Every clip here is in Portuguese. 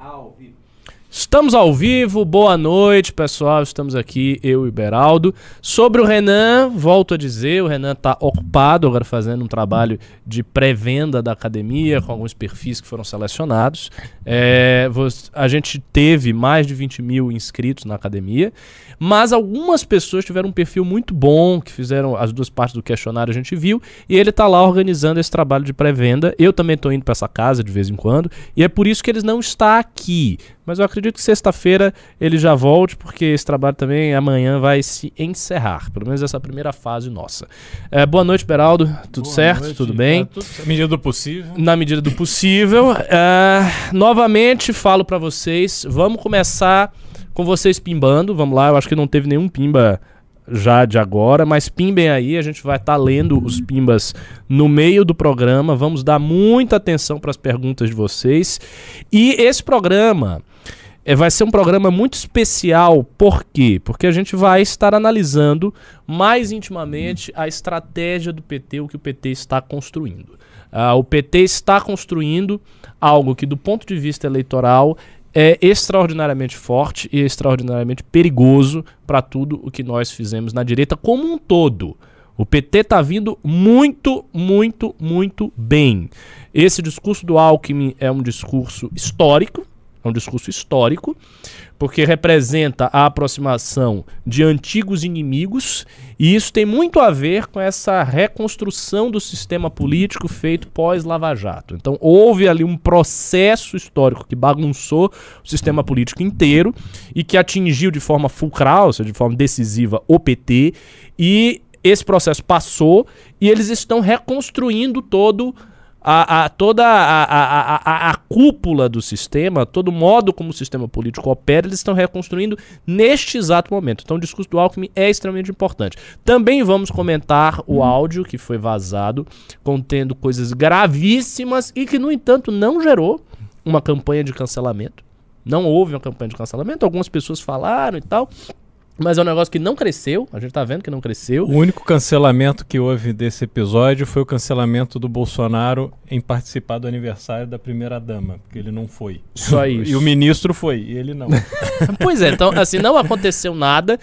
Ao vivo. Estamos ao vivo, boa noite pessoal, estamos aqui, eu e Beraldo. Sobre o Renan, volto a dizer, o Renan está ocupado agora fazendo um trabalho de pré-venda da academia, com alguns perfis que foram selecionados. É, a gente teve mais de 20 mil inscritos na academia, mas algumas pessoas tiveram um perfil muito bom, que fizeram as duas partes do questionário, a gente viu, e ele está lá organizando esse trabalho de pré-venda. Eu também estou indo para essa casa de vez em quando, e é por isso que eles não está aqui. Mas eu acredito que sexta-feira ele já volte, porque esse trabalho também amanhã vai se encerrar. Pelo menos essa primeira fase nossa. É, boa noite, Beraldo. Tudo boa certo? Noite. Tudo bem? Tudo, na medida do possível. Na medida do possível. É, novamente falo para vocês, vamos começar com vocês pimbando. Vamos lá, eu acho que não teve nenhum pimba já de agora, mas pimbem aí, a gente vai estar tá lendo os pimbas no meio do programa. Vamos dar muita atenção para as perguntas de vocês. E esse programa é, vai ser um programa muito especial, por quê? Porque a gente vai estar analisando mais intimamente a estratégia do PT, o que o PT está construindo. Uh, o PT está construindo algo que, do ponto de vista eleitoral, é extraordinariamente forte e extraordinariamente perigoso para tudo o que nós fizemos na direita como um todo. O PT está vindo muito, muito, muito bem. Esse discurso do Alckmin é um discurso histórico, é um discurso histórico, porque representa a aproximação de antigos inimigos, e isso tem muito a ver com essa reconstrução do sistema político feito pós-Lava Jato. Então, houve ali um processo histórico que bagunçou o sistema político inteiro e que atingiu de forma fulcral, ou seja, de forma decisiva, o PT, e esse processo passou e eles estão reconstruindo todo a, a, toda a, a, a, cúpula do sistema, todo o modo como o sistema político opera, eles estão reconstruindo neste exato momento. Então o discurso do Alckmin é extremamente importante. Também vamos comentar o áudio que foi vazado, contendo coisas gravíssimas e que, no entanto, não gerou uma campanha de cancelamento. Não houve uma campanha de cancelamento, algumas pessoas falaram e tal. Mas é um negócio que não cresceu, a gente tá vendo que não cresceu. O único cancelamento que houve desse episódio foi o cancelamento do Bolsonaro em participar do aniversário da primeira-dama, porque ele não foi. Só isso. e o ministro foi, e ele não. pois é, então, assim, não aconteceu nada.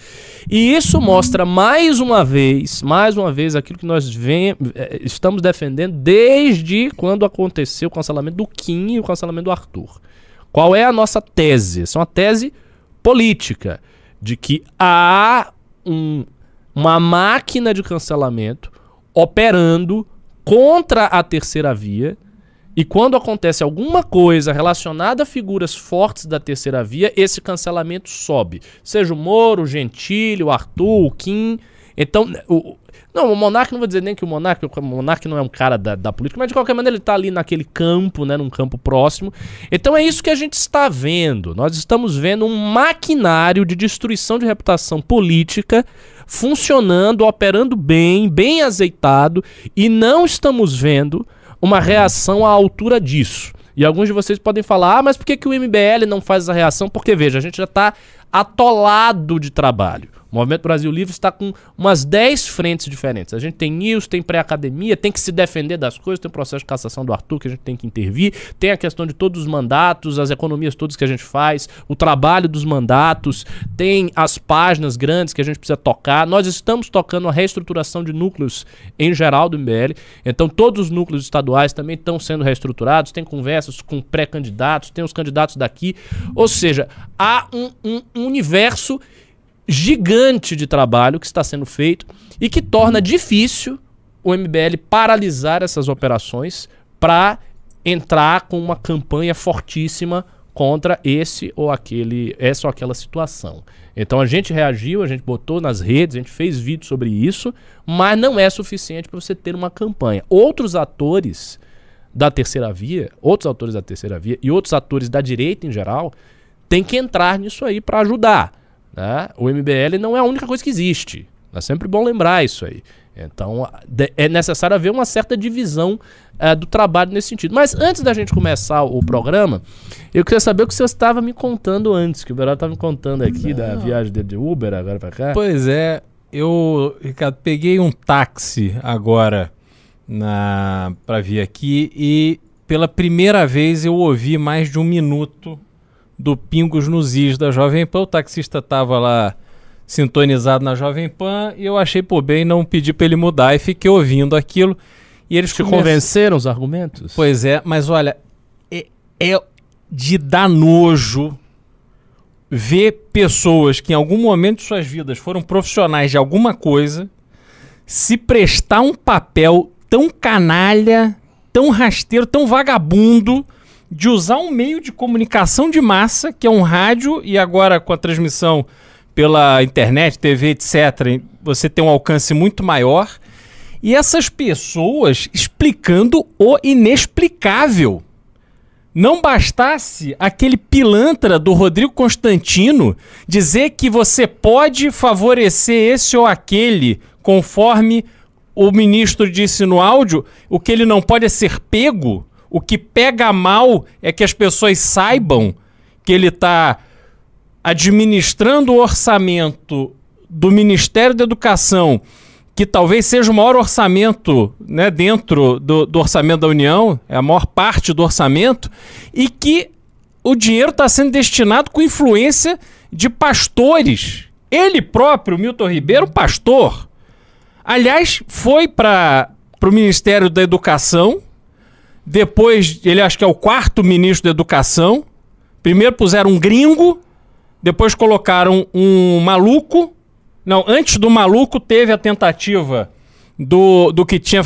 E isso mostra mais uma vez, mais uma vez, aquilo que nós vem, eh, estamos defendendo desde quando aconteceu o cancelamento do Kim e o cancelamento do Arthur. Qual é a nossa tese? Essa é uma tese política de que há um, uma máquina de cancelamento operando contra a terceira via. E quando acontece alguma coisa relacionada a figuras fortes da terceira via, esse cancelamento sobe. Seja o Moro, o Gentili, o Arthur, o Kim. Então, o, não, o Monark não vou dizer nem que o Monark, o Monark não é um cara da, da política, mas de qualquer maneira ele está ali naquele campo, né, num campo próximo. Então é isso que a gente está vendo. Nós estamos vendo um maquinário de destruição de reputação política funcionando, operando bem, bem azeitado, e não estamos vendo uma reação à altura disso. E alguns de vocês podem falar, ah, mas por que, que o MBL não faz essa reação? Porque, veja, a gente já está atolado de trabalho. O Movimento Brasil Livre está com umas 10 frentes diferentes. A gente tem news, tem pré-academia, tem que se defender das coisas, tem o processo de cassação do Arthur que a gente tem que intervir, tem a questão de todos os mandatos, as economias todas que a gente faz, o trabalho dos mandatos, tem as páginas grandes que a gente precisa tocar. Nós estamos tocando a reestruturação de núcleos em geral do MBL. Então todos os núcleos estaduais também estão sendo reestruturados, tem conversas com pré-candidatos, tem os candidatos daqui. Ou seja, há um, um, um universo gigante de trabalho que está sendo feito e que torna difícil o MBL paralisar essas operações para entrar com uma campanha fortíssima contra esse ou aquele, essa ou aquela situação. Então a gente reagiu, a gente botou nas redes, a gente fez vídeo sobre isso, mas não é suficiente para você ter uma campanha. Outros atores da terceira via, outros atores da terceira via e outros atores da direita em geral, têm que entrar nisso aí para ajudar. Né? O MBL não é a única coisa que existe. É sempre bom lembrar isso aí. Então é necessário haver uma certa divisão uh, do trabalho nesse sentido. Mas antes da gente começar o programa, eu queria saber o que você estava me contando antes, que o Beraldo estava me contando aqui não. da viagem dele de Uber agora para cá. Pois é, eu, Ricardo, peguei um táxi agora para vir aqui e pela primeira vez eu ouvi mais de um minuto do Pingos nos Is da Jovem Pan. O taxista tava lá sintonizado na Jovem Pan e eu achei por bem não pedir para ele mudar e fiquei ouvindo aquilo. E eles Te convenceram os argumentos? Pois é, mas olha, é, é de dar nojo ver pessoas que em algum momento de suas vidas foram profissionais de alguma coisa se prestar um papel tão canalha, tão rasteiro, tão vagabundo de usar um meio de comunicação de massa, que é um rádio, e agora com a transmissão pela internet, TV, etc., você tem um alcance muito maior. E essas pessoas explicando o inexplicável. Não bastasse aquele pilantra do Rodrigo Constantino dizer que você pode favorecer esse ou aquele conforme o ministro disse no áudio, o que ele não pode é ser pego. O que pega mal é que as pessoas saibam que ele está administrando o orçamento do Ministério da Educação, que talvez seja o maior orçamento né, dentro do, do orçamento da União, é a maior parte do orçamento, e que o dinheiro está sendo destinado com influência de pastores. Ele próprio, Milton Ribeiro, pastor. Aliás, foi para o Ministério da Educação, depois, ele acho que é o quarto ministro da Educação. Primeiro puseram um gringo, depois colocaram um maluco. Não, antes do maluco teve a tentativa do, do que tinha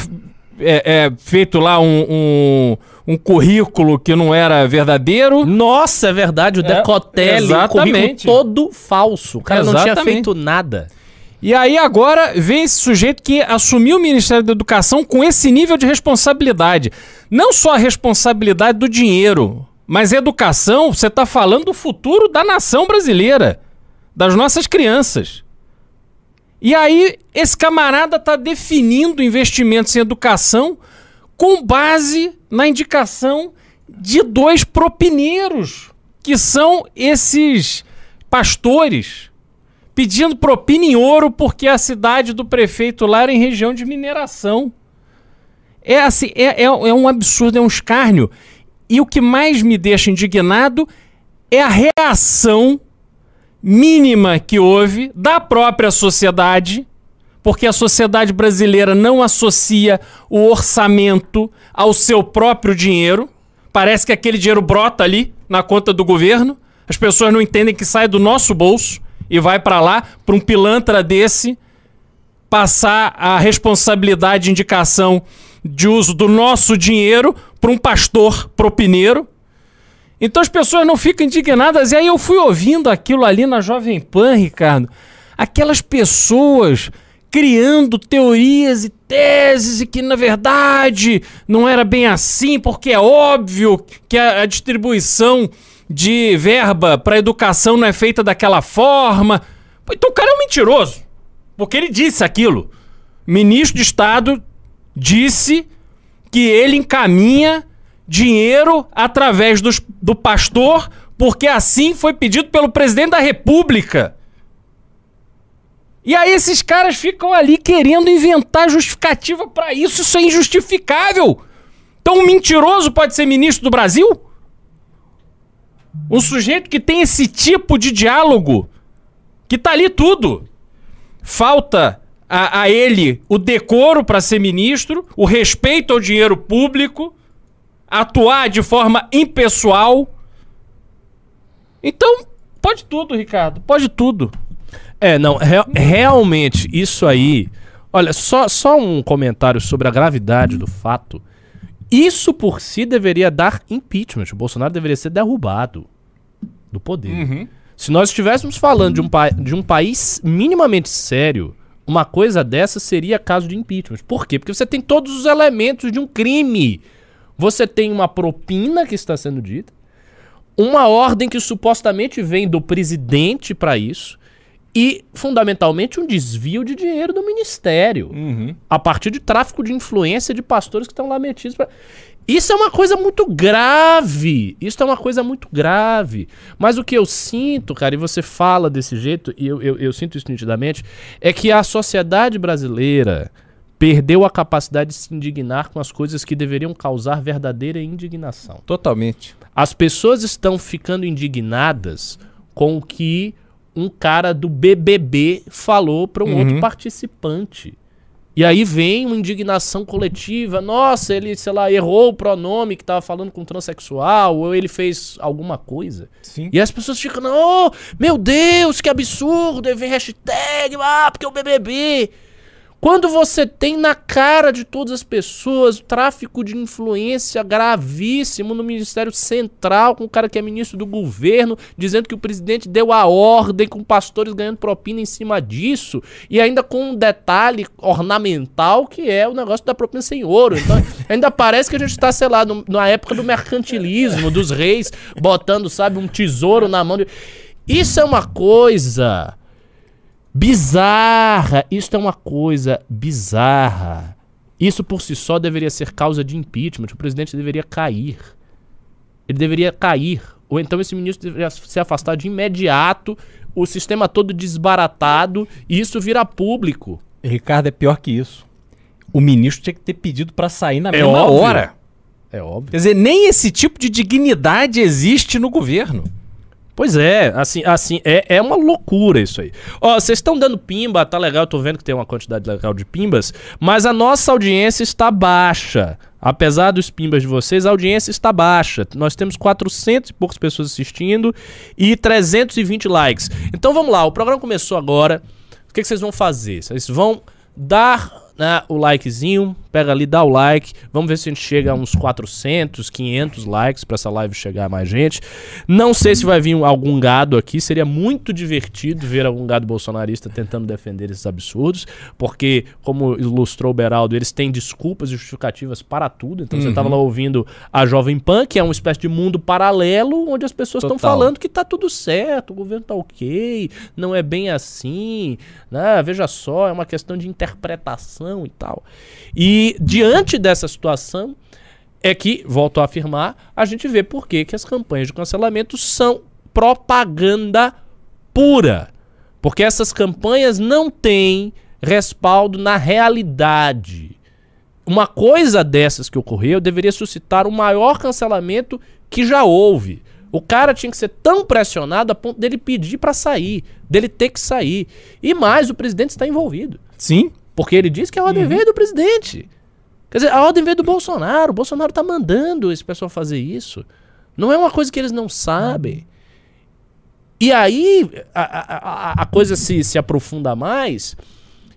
é, é, feito lá um, um, um currículo que não era verdadeiro. Nossa, é verdade, o É, Decotelli, o exatamente. currículo todo falso. O cara não tinha feito nada. E aí agora vem esse sujeito que assumiu o Ministério da Educação com esse nível de responsabilidade. Não só a responsabilidade do dinheiro, mas educação, você está falando do futuro da nação brasileira, das nossas crianças. E aí esse camarada está definindo investimentos em educação com base na indicação de dois propineiros, que são esses pastores pedindo propina em ouro porque a cidade do prefeito lá era em região de mineração. É assim, é, é, é um absurdo, é um escárnio. E o que mais me deixa indignado é a reação mínima que houve da própria sociedade, porque a sociedade brasileira não associa o orçamento ao seu próprio dinheiro. Parece que aquele dinheiro brota ali na conta do governo. As pessoas não entendem que sai do nosso bolso e vai para lá para um pilantra desse passar a responsabilidade de indicação de uso do nosso dinheiro para um pastor propineiro. Então as pessoas não ficam indignadas. E aí eu fui ouvindo aquilo ali na Jovem Pan, Ricardo. Aquelas pessoas criando teorias e teses e que na verdade não era bem assim, porque é óbvio que a, a distribuição de verba para educação não é feita daquela forma. Então o cara é um mentiroso, porque ele disse aquilo. Ministro de Estado disse que ele encaminha dinheiro através dos, do pastor, porque assim foi pedido pelo presidente da República. E aí esses caras ficam ali querendo inventar justificativa pra isso, isso é injustificável. Então um mentiroso pode ser ministro do Brasil? Um sujeito que tem esse tipo de diálogo, que tá ali tudo. Falta a, a ele o decoro para ser ministro, o respeito ao dinheiro público, atuar de forma impessoal. Então, pode tudo, Ricardo, pode tudo. É, não, rea- realmente, isso aí. Olha, só, só um comentário sobre a gravidade do fato. Isso por si deveria dar impeachment. O Bolsonaro deveria ser derrubado do poder. Se nós estivéssemos falando de um, de um país minimamente sério, uma coisa dessa seria caso de impeachment. Por quê? Porque você tem todos os elementos de um crime. Você tem uma propina que está sendo dita, uma ordem que supostamente vem do presidente para isso e, fundamentalmente, um desvio de dinheiro do ministério a partir de tráfico de influência de pastores que estão lá metidos. Pra... Isso é uma coisa muito grave. Isso é uma coisa muito grave. Mas o que eu sinto, cara, e você fala desse jeito, e eu, eu, eu sinto isso nitidamente, é que a sociedade brasileira perdeu a capacidade de se indignar com as coisas que deveriam causar verdadeira indignação. Totalmente. As pessoas estão ficando indignadas com o que um cara do BBB falou para um Uhum. outro participante. E aí vem uma indignação coletiva. Nossa, ele, sei lá, errou o pronome que tava falando com transexual, ou ele fez alguma coisa. Sim. E as pessoas ficam, oh, meu Deus, que absurdo, aí vem hashtag, ah, porque o BBB. Quando você tem na cara de todas as pessoas o tráfico de influência gravíssimo no Ministério Central, com o cara que é ministro do governo, dizendo que o presidente deu a ordem, com pastores ganhando propina em cima disso, e ainda com um detalhe ornamental que é o negócio da propina sem ouro. Então, ainda parece que a gente está, sei lá, no- na época do mercantilismo, dos reis, botando, sabe, um tesouro na mão de. Isso é uma coisa bizarra. Isso é uma coisa bizarra. Isso por si só deveria ser causa de impeachment. O presidente deveria cair. Ele deveria cair. Ou então esse ministro deveria se afastar de imediato. O sistema todo desbaratado. E isso vira público. Ricardo, é pior que isso. O ministro tinha que ter pedido pra sair na É mesma óbvio. hora. É óbvio. Quer dizer, nem esse tipo de dignidade existe no governo. Pois é, assim, assim é, é uma loucura isso aí. Ó, vocês estão dando pimba, tá legal, eu tô vendo que tem uma quantidade legal de pimbas, mas a nossa audiência está baixa. Apesar dos pimbas de vocês, a audiência está baixa. Nós temos 400 e poucas pessoas assistindo e 320 likes. Então vamos lá, o programa começou agora. O que, que vocês vão fazer? Vocês vão dar né, o likezinho, pega ali, dá o like. Vamos ver se a gente chega a uns 400, 500 likes pra essa live chegar a mais gente. Não sei se vai vir algum gado aqui, seria muito divertido ver algum gado bolsonarista tentando defender esses absurdos, porque, como ilustrou o Beraldo, eles têm desculpas e justificativas para tudo. Então você tava lá ouvindo a Jovem Pan, que é uma espécie de mundo paralelo, onde as pessoas estão falando que tá tudo certo, o governo tá ok, não é bem assim, né? Veja só, é uma questão de interpretação e tal. E diante dessa situação é que, volto a afirmar, a gente vê por que que as campanhas de cancelamento são propaganda pura. Porque essas campanhas não têm respaldo na realidade. Uma coisa dessas que ocorreu deveria suscitar o maior cancelamento que já houve. O cara tinha que ser tão pressionado a ponto dele pedir pra sair, dele ter que sair. E mais, o presidente está envolvido. Sim. Porque ele disse que a ordem veio do presidente. Quer dizer, a ordem veio do Bolsonaro. O Bolsonaro tá mandando esse pessoal fazer isso. Não é uma coisa que eles não sabem. E aí a, a, a- coisa se, se aprofunda mais.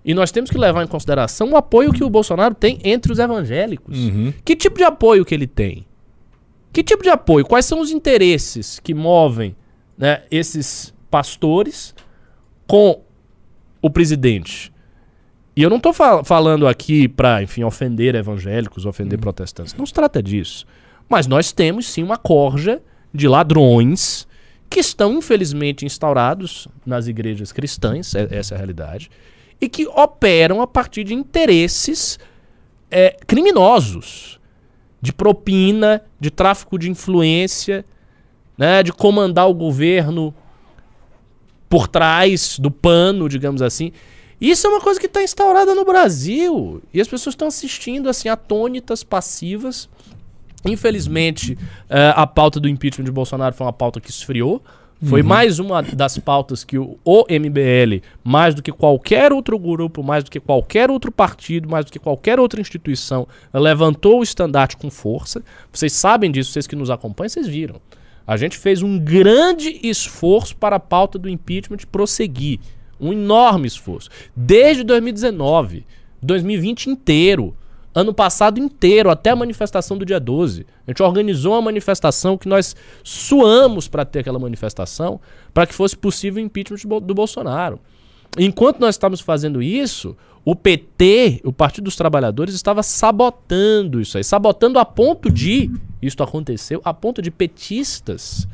E nós temos que levar em consideração o apoio que o Bolsonaro tem entre os evangélicos. Que tipo de apoio que ele tem? Que tipo de apoio? Quais são os interesses que movem né, esses pastores com o presidente? E eu não tô fal- falando aqui pra, enfim, ofender evangélicos, ofender protestantes. Não se trata disso. Mas nós temos sim uma corja de ladrões que estão infelizmente instaurados nas igrejas cristãs, é- essa é a realidade, e que operam a partir de interesses é, criminosos, de propina, de tráfico de influência, né, de comandar o governo por trás do pano, digamos assim. Isso é uma coisa que está instaurada no Brasil. E as pessoas estão assistindo assim, atônitas, passivas. Infelizmente, eh, a pauta do impeachment de Bolsonaro foi uma pauta que esfriou. Foi mais uma das pautas que o, o MBL, mais do que qualquer outro grupo, mais do que qualquer outro partido, mais do que qualquer outra instituição, levantou o estandarte com força. Vocês sabem disso, vocês que nos acompanham, vocês viram. A gente fez um grande esforço para a pauta do impeachment prosseguir. Um enorme esforço. Desde 2019, 2020 inteiro, ano passado inteiro, até a manifestação do dia 12. A gente organizou uma manifestação que nós suamos para ter aquela manifestação, para que fosse possível o impeachment do Bol- do Bolsonaro. Enquanto nós estávamos fazendo isso, o PT, o Partido dos Trabalhadores, estava sabotando isso aí. Sabotando a ponto de, isso aconteceu, a ponto de petistas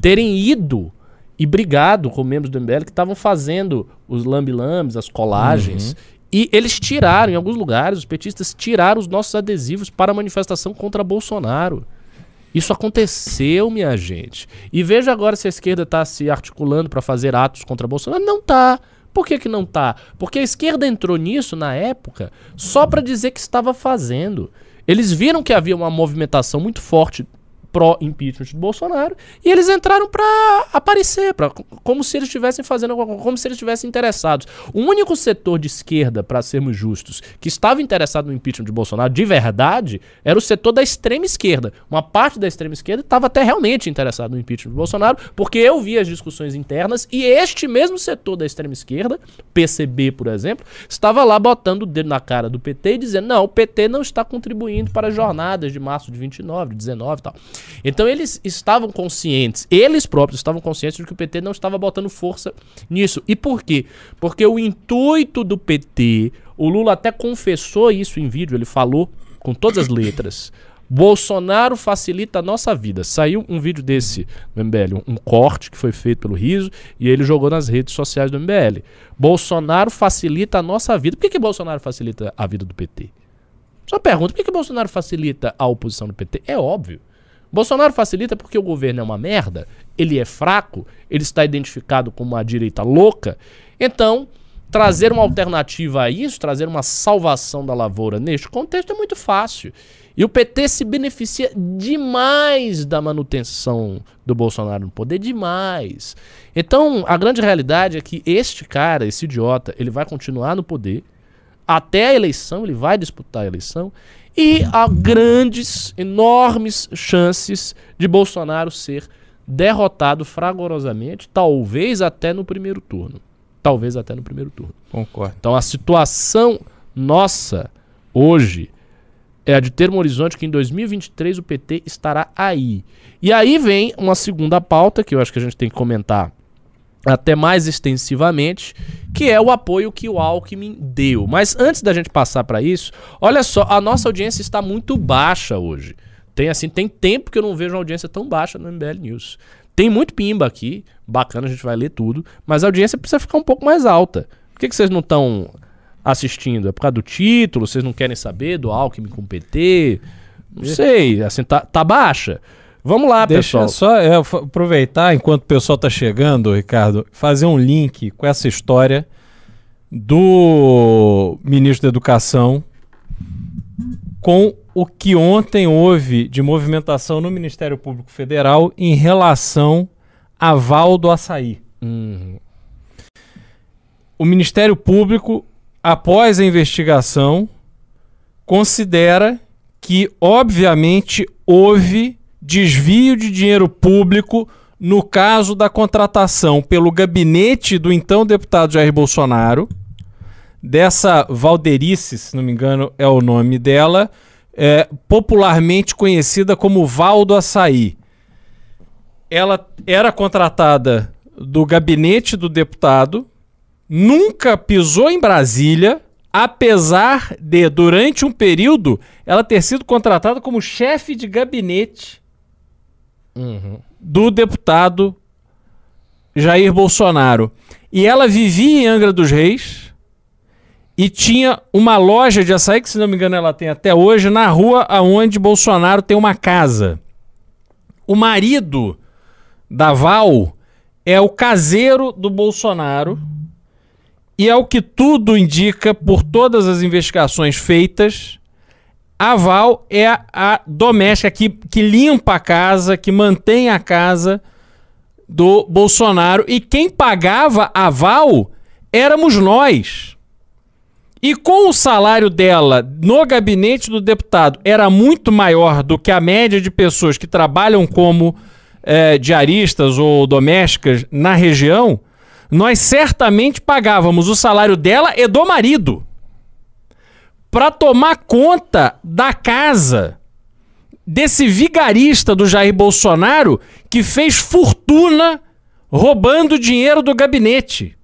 terem ido e brigado com membros do MBL que estavam fazendo os lambi-lambis, as colagens. E eles tiraram, em alguns lugares, os petistas tiraram os nossos adesivos para a manifestação contra Bolsonaro. Isso aconteceu, minha gente. E veja agora se a esquerda está se articulando para fazer atos contra Bolsonaro. Não tá. Por que, que não tá? Porque a esquerda entrou nisso na época só para dizer que estava fazendo. Eles viram que havia uma movimentação muito forte pró-impeachment do Bolsonaro, e eles entraram para aparecer, pra, como se eles estivessem fazendo, como se eles estivessem interessados. O único setor de esquerda, para sermos justos, que estava interessado no impeachment de Bolsonaro de verdade, era o setor da extrema esquerda. Uma parte da extrema esquerda estava até realmente interessado no impeachment de Bolsonaro, porque eu vi as discussões internas e este mesmo setor da extrema esquerda, PCB, por exemplo, estava lá botando o dedo na cara do PT e dizendo: não, o PT não está contribuindo para as jornadas de março de 29, de 19 e tal. Então eles estavam conscientes, eles próprios estavam conscientes de que o PT não estava botando força nisso. E por quê? Porque o intuito do PT, o Lula até confessou isso em vídeo, ele falou com todas as letras. Bolsonaro facilita a nossa vida. Saiu um vídeo desse no MBL, um, um, corte que foi feito pelo Riso, e ele jogou nas redes sociais do MBL. Bolsonaro facilita a nossa vida. Por que, que Bolsonaro facilita a vida do PT? Só pergunta, por que, que Bolsonaro facilita a oposição do PT? É óbvio. Bolsonaro facilita porque o governo é uma merda, ele é fraco, ele está identificado como uma direita louca. Então, trazer uma alternativa a isso, trazer uma salvação da lavoura neste contexto é muito fácil. E o PT se beneficia demais da manutenção do Bolsonaro no poder, demais. Então, a grande realidade é que este cara, esse idiota, ele vai continuar no poder até a eleição, ele vai disputar a eleição e há grandes, enormes chances de Bolsonaro ser derrotado fragorosamente, talvez até no primeiro turno. Talvez até no primeiro turno. Concordo. Então a situação nossa hoje é a de ter um horizonte que em 2023 o PT estará aí. E aí vem uma segunda pauta que eu acho que a gente tem que comentar até mais extensivamente, que é o apoio que o Alckmin deu. Mas antes da gente passar para isso, olha só, a nossa audiência está muito baixa hoje. Tem assim, tem tempo que eu não vejo uma audiência tão baixa no MBL News. Tem muito pimba aqui, bacana, a gente vai ler tudo, mas a audiência precisa ficar um pouco mais alta. Por que, que vocês não estão assistindo? É por causa do título? Vocês não querem saber do Alckmin com o PT? Não sei, assim, tá, tá baixa. Vamos lá, Deixa pessoal. só é, aproveitar, enquanto o pessoal está chegando, Ricardo, fazer um link com essa história do ministro da Educação com o que ontem houve de movimentação no Ministério Público Federal em relação a Val do Açaí. Uhum. O Ministério Público, após a investigação, considera que, obviamente, houve desvio de dinheiro público no caso da contratação pelo gabinete do então deputado Jair Bolsonaro, dessa Valderice, se não me engano é o nome dela, é, popularmente conhecida como Valdo Açaí. Ela era contratada do gabinete do deputado, nunca pisou em Brasília, apesar de, durante um período, ela ter sido contratada como chefe de gabinete uhum. do deputado Jair Bolsonaro. E ela vivia em Angra dos Reis e tinha uma loja de açaí, que se não me engano ela tem até hoje, na rua aonde Bolsonaro tem uma casa. O marido da Val é o caseiro do Bolsonaro e é o que tudo indica por todas as investigações feitas a Val é a, a doméstica que, que limpa a casa, que mantém a casa do Bolsonaro. E quem pagava a Val éramos nós. E com o salário dela no gabinete do deputado era muito maior do que a média de pessoas que trabalham como é, diaristas ou domésticas na região, nós certamente pagávamos o salário dela e do marido para tomar conta da casa desse vigarista do Jair Bolsonaro que fez fortuna roubando dinheiro do gabinete.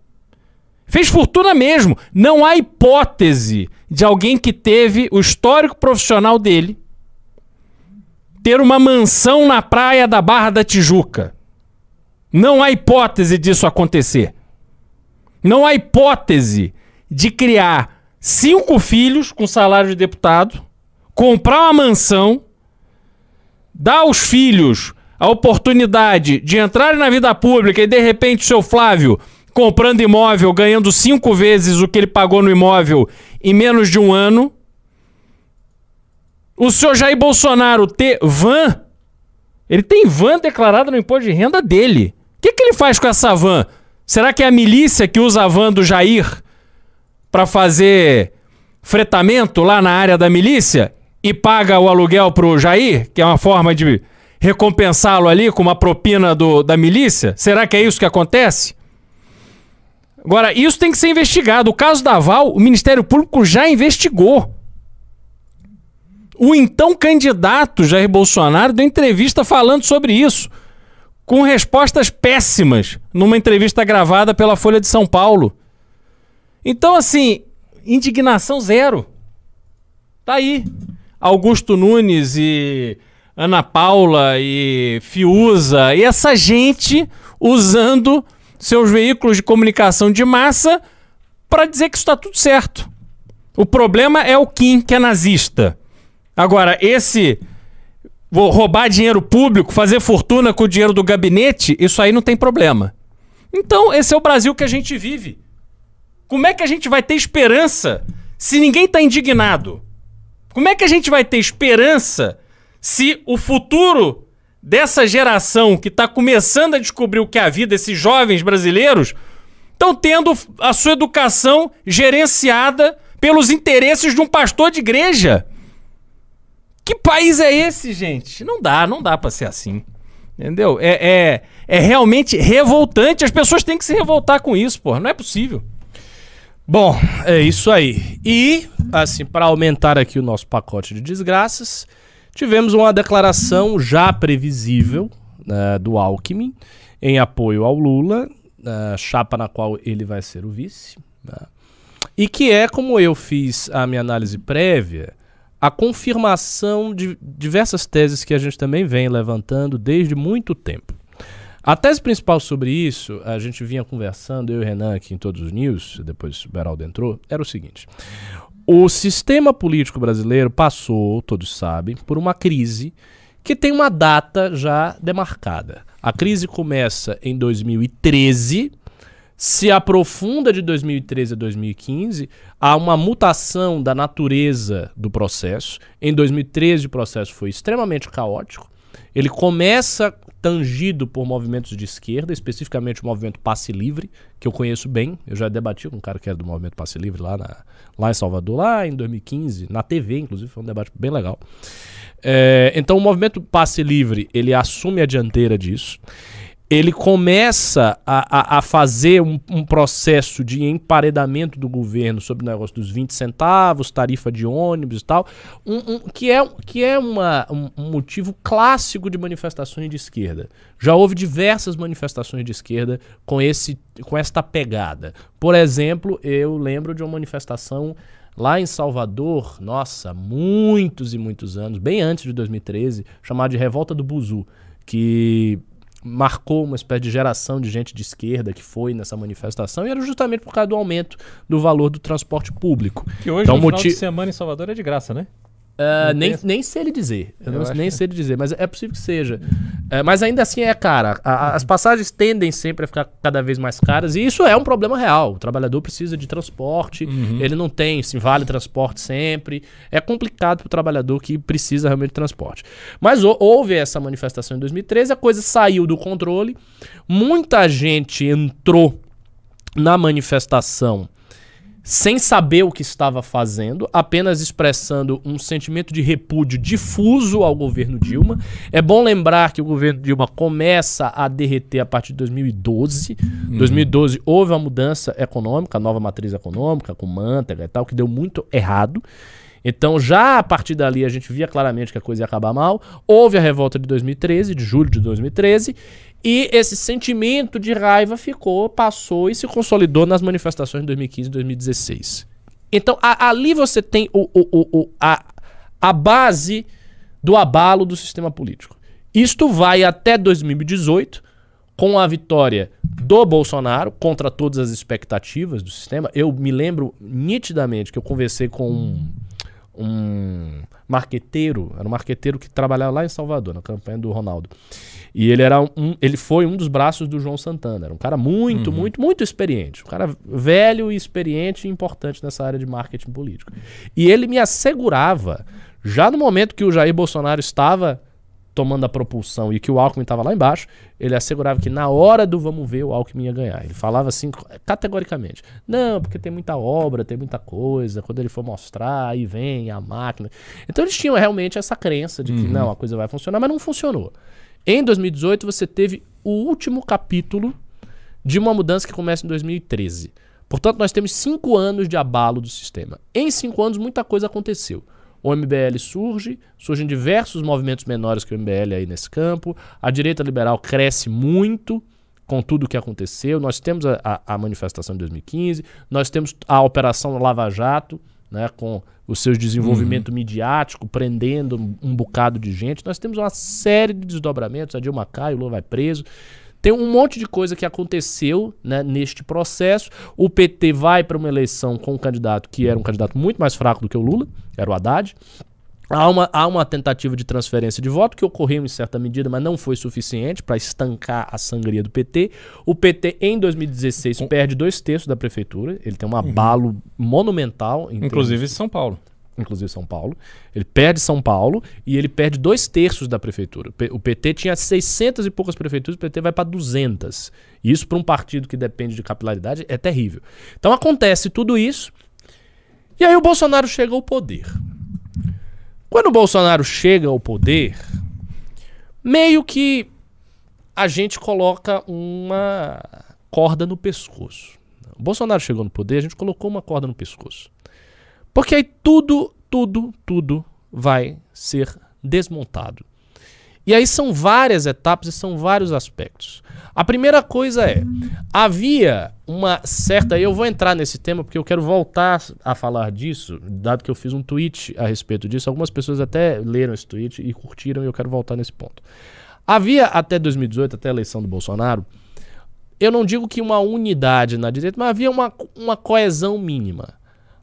Fez fortuna mesmo. Não há hipótese de alguém que teve o histórico profissional dele ter uma mansão na praia da Barra da Tijuca. Não há hipótese disso acontecer. Não há hipótese de criar cinco filhos com salário de deputado, comprar uma mansão, dar aos filhos a oportunidade de entrarem na vida pública e de repente o seu Flávio comprando imóvel, ganhando cinco vezes o que ele pagou no imóvel em menos de um ano. O senhor Jair Bolsonaro ter van, ele tem van declarada no imposto de renda dele. O que, que ele faz com essa van? Será que é a milícia que usa a van do Jair para fazer fretamento lá na área da milícia e paga o aluguel pro Jair, que é uma forma de recompensá-lo ali com uma propina do, da milícia? Será que é isso que acontece? Agora, isso tem que ser investigado. O caso da Val, o Ministério Público já investigou. O então candidato Jair Bolsonaro deu entrevista falando sobre isso, com respostas péssimas, numa entrevista gravada pela Folha de São Paulo. Então, assim, indignação zero. Tá aí. Augusto Nunes e Ana Paula e Fiuza e essa gente usando seus veículos de comunicação de massa para dizer que está tudo certo. O problema é o Kim, que é nazista. Agora, esse vou roubar dinheiro público, fazer fortuna com o dinheiro do gabinete, isso aí não tem problema. Então, esse é o Brasil que a gente vive. Como é que a gente vai ter esperança se ninguém está indignado? Como é que a gente vai ter esperança se o futuro dessa geração que está começando a descobrir o que é a vida, esses jovens brasileiros, estão tendo a sua educação gerenciada pelos interesses de um pastor de igreja? Que país é esse, gente? Não dá, não dá para ser assim. Entendeu? É, é, é realmente revoltante. As pessoas têm que se revoltar com isso, porra. Não é possível. Bom, é isso aí. E, assim, para aumentar aqui o nosso pacote de desgraças, tivemos uma declaração já previsível né, do Alckmin em apoio ao Lula, uh, chapa na qual ele vai ser o vice. Né? E que é, como eu fiz a minha análise prévia, a confirmação de diversas teses que a gente também vem levantando desde muito tempo. A tese principal sobre isso, a gente vinha conversando, eu e o Renan aqui em todos os news, depois o Beraldo entrou, era o seguinte. O sistema político brasileiro passou, todos sabem, por uma crise que tem uma data já demarcada. A crise começa em 2013, se aprofunda de 2013 a 2015, há uma mutação da natureza do processo. Em 2013 o processo foi extremamente caótico. Ele começa tangido por movimentos de esquerda, especificamente o movimento Passe Livre, que eu conheço bem. Eu já debati com um cara que era do movimento Passe Livre lá, na, lá em Salvador, lá em 2015, na TV, inclusive, foi um debate bem legal. É, então, o movimento Passe Livre, ele assume a dianteira disso ele começa a, a, a fazer um, um, processo de emparedamento do governo sobre o negócio dos 20 centavos, tarifa de ônibus e tal, um, um, que é, que é uma, um, motivo clássico de manifestações de esquerda. Já houve diversas manifestações de esquerda com, esse, com esta pegada. Por exemplo, eu lembro de uma manifestação lá em Salvador, nossa, muitos e muitos anos, bem antes de 2013, chamada de Revolta do Buzu, que marcou uma espécie de geração de gente de esquerda que foi nessa manifestação e era justamente por causa do aumento do valor do transporte público. Que hoje, então, no final de semana em Salvador, é de graça, né? Uh, nem, nem sei ele dizer. Eu, eu não, nem sei ele dizer, mas é possível que seja. Uh, mas ainda assim é cara. A, a, as passagens tendem sempre a ficar cada vez mais caras, e isso é um problema real. O trabalhador precisa de transporte, uhum. ele não tem assim, vale transporte sempre. É complicado para o trabalhador que precisa realmente de transporte. Mas houve essa manifestação em 2013, a coisa saiu do controle, muita gente entrou na manifestação sem saber o que estava fazendo, apenas expressando um sentimento de repúdio difuso ao governo Dilma. É bom lembrar que o governo Dilma começa a derreter a partir de 2012. Em uhum. 2012 houve uma mudança econômica, nova matriz econômica, com manteiga e tal, que deu muito errado. Então, já a partir dali, a gente via claramente que a coisa ia acabar mal. Houve a revolta de 2013, de julho de 2013, e esse sentimento de raiva ficou, passou e se consolidou nas manifestações de 2015 e 2016. Então, a, ali você tem o, o, o, a, a base do abalo do sistema político. Isto vai até 2018, com a vitória do Bolsonaro contra todas as expectativas do sistema. Eu me lembro nitidamente que eu conversei com um um marqueteiro, era um marqueteiro que trabalhava lá em Salvador, na campanha do Ronaldo. E ele era um, ele foi um dos braços do João Santana. Era um cara muito, uhum. muito, muito experiente. Um cara velho e experiente e importante nessa área de marketing político. E ele me assegurava, já no momento que o Jair Bolsonaro estava tomando a propulsão e que o Alckmin estava lá embaixo, ele assegurava que na hora do vamos ver o Alckmin ia ganhar. Ele falava assim categoricamente: "Não, porque tem muita obra, tem muita coisa, quando ele for mostrar, aí vem a máquina". Então eles tinham realmente essa crença de que uhum. não, a coisa vai funcionar, mas não funcionou. Em 2018 você teve o último capítulo de uma mudança que começa em 2013. Portanto, nós temos cinco anos de abalo do sistema. Em cinco anos, muita coisa aconteceu. O MBL surge, surgem diversos movimentos menores que o MBL aí nesse campo. A direita liberal cresce muito com tudo o que aconteceu. Nós temos a, a, a, manifestação de 2015, nós temos a Operação Lava Jato, né, com o seu desenvolvimento uhum. midiático, prendendo um, bocado de gente. Nós temos uma série de desdobramentos. A Dilma cai, o Lula vai preso. Tem um monte de coisa que aconteceu né, neste processo. O PT vai para uma eleição com um candidato que era um candidato muito mais fraco do que o Lula, era o Haddad. Há uma, há uma tentativa de transferência de voto que ocorreu em certa medida, mas não foi suficiente para estancar a sangria do PT. O PT, em 2016, Com... perde dois terços da prefeitura. Ele tem um abalo uhum. monumental. Inclusive em São Paulo inclusive São Paulo. Ele perde São Paulo e ele perde dois terços da prefeitura. O PT tinha 600 e poucas prefeituras, o PT vai para 200. Isso para um partido que depende de capilaridade é terrível. Então acontece tudo isso e aí o Bolsonaro chega ao poder. Quando o Bolsonaro chega ao poder, meio que a gente coloca uma corda no pescoço. O Bolsonaro chegou no poder, a gente colocou uma corda no pescoço. Porque aí tudo, tudo, tudo vai ser desmontado. E aí são várias etapas e são vários aspectos. A primeira coisa é, havia uma certa, eu vou entrar nesse tema porque eu quero voltar a falar disso, dado que eu fiz um tweet a respeito disso, algumas pessoas até leram esse tweet e curtiram e eu quero voltar nesse ponto. Havia até 2018, até a eleição do Bolsonaro, eu não digo que uma unidade na direita, mas havia uma, uma coesão mínima.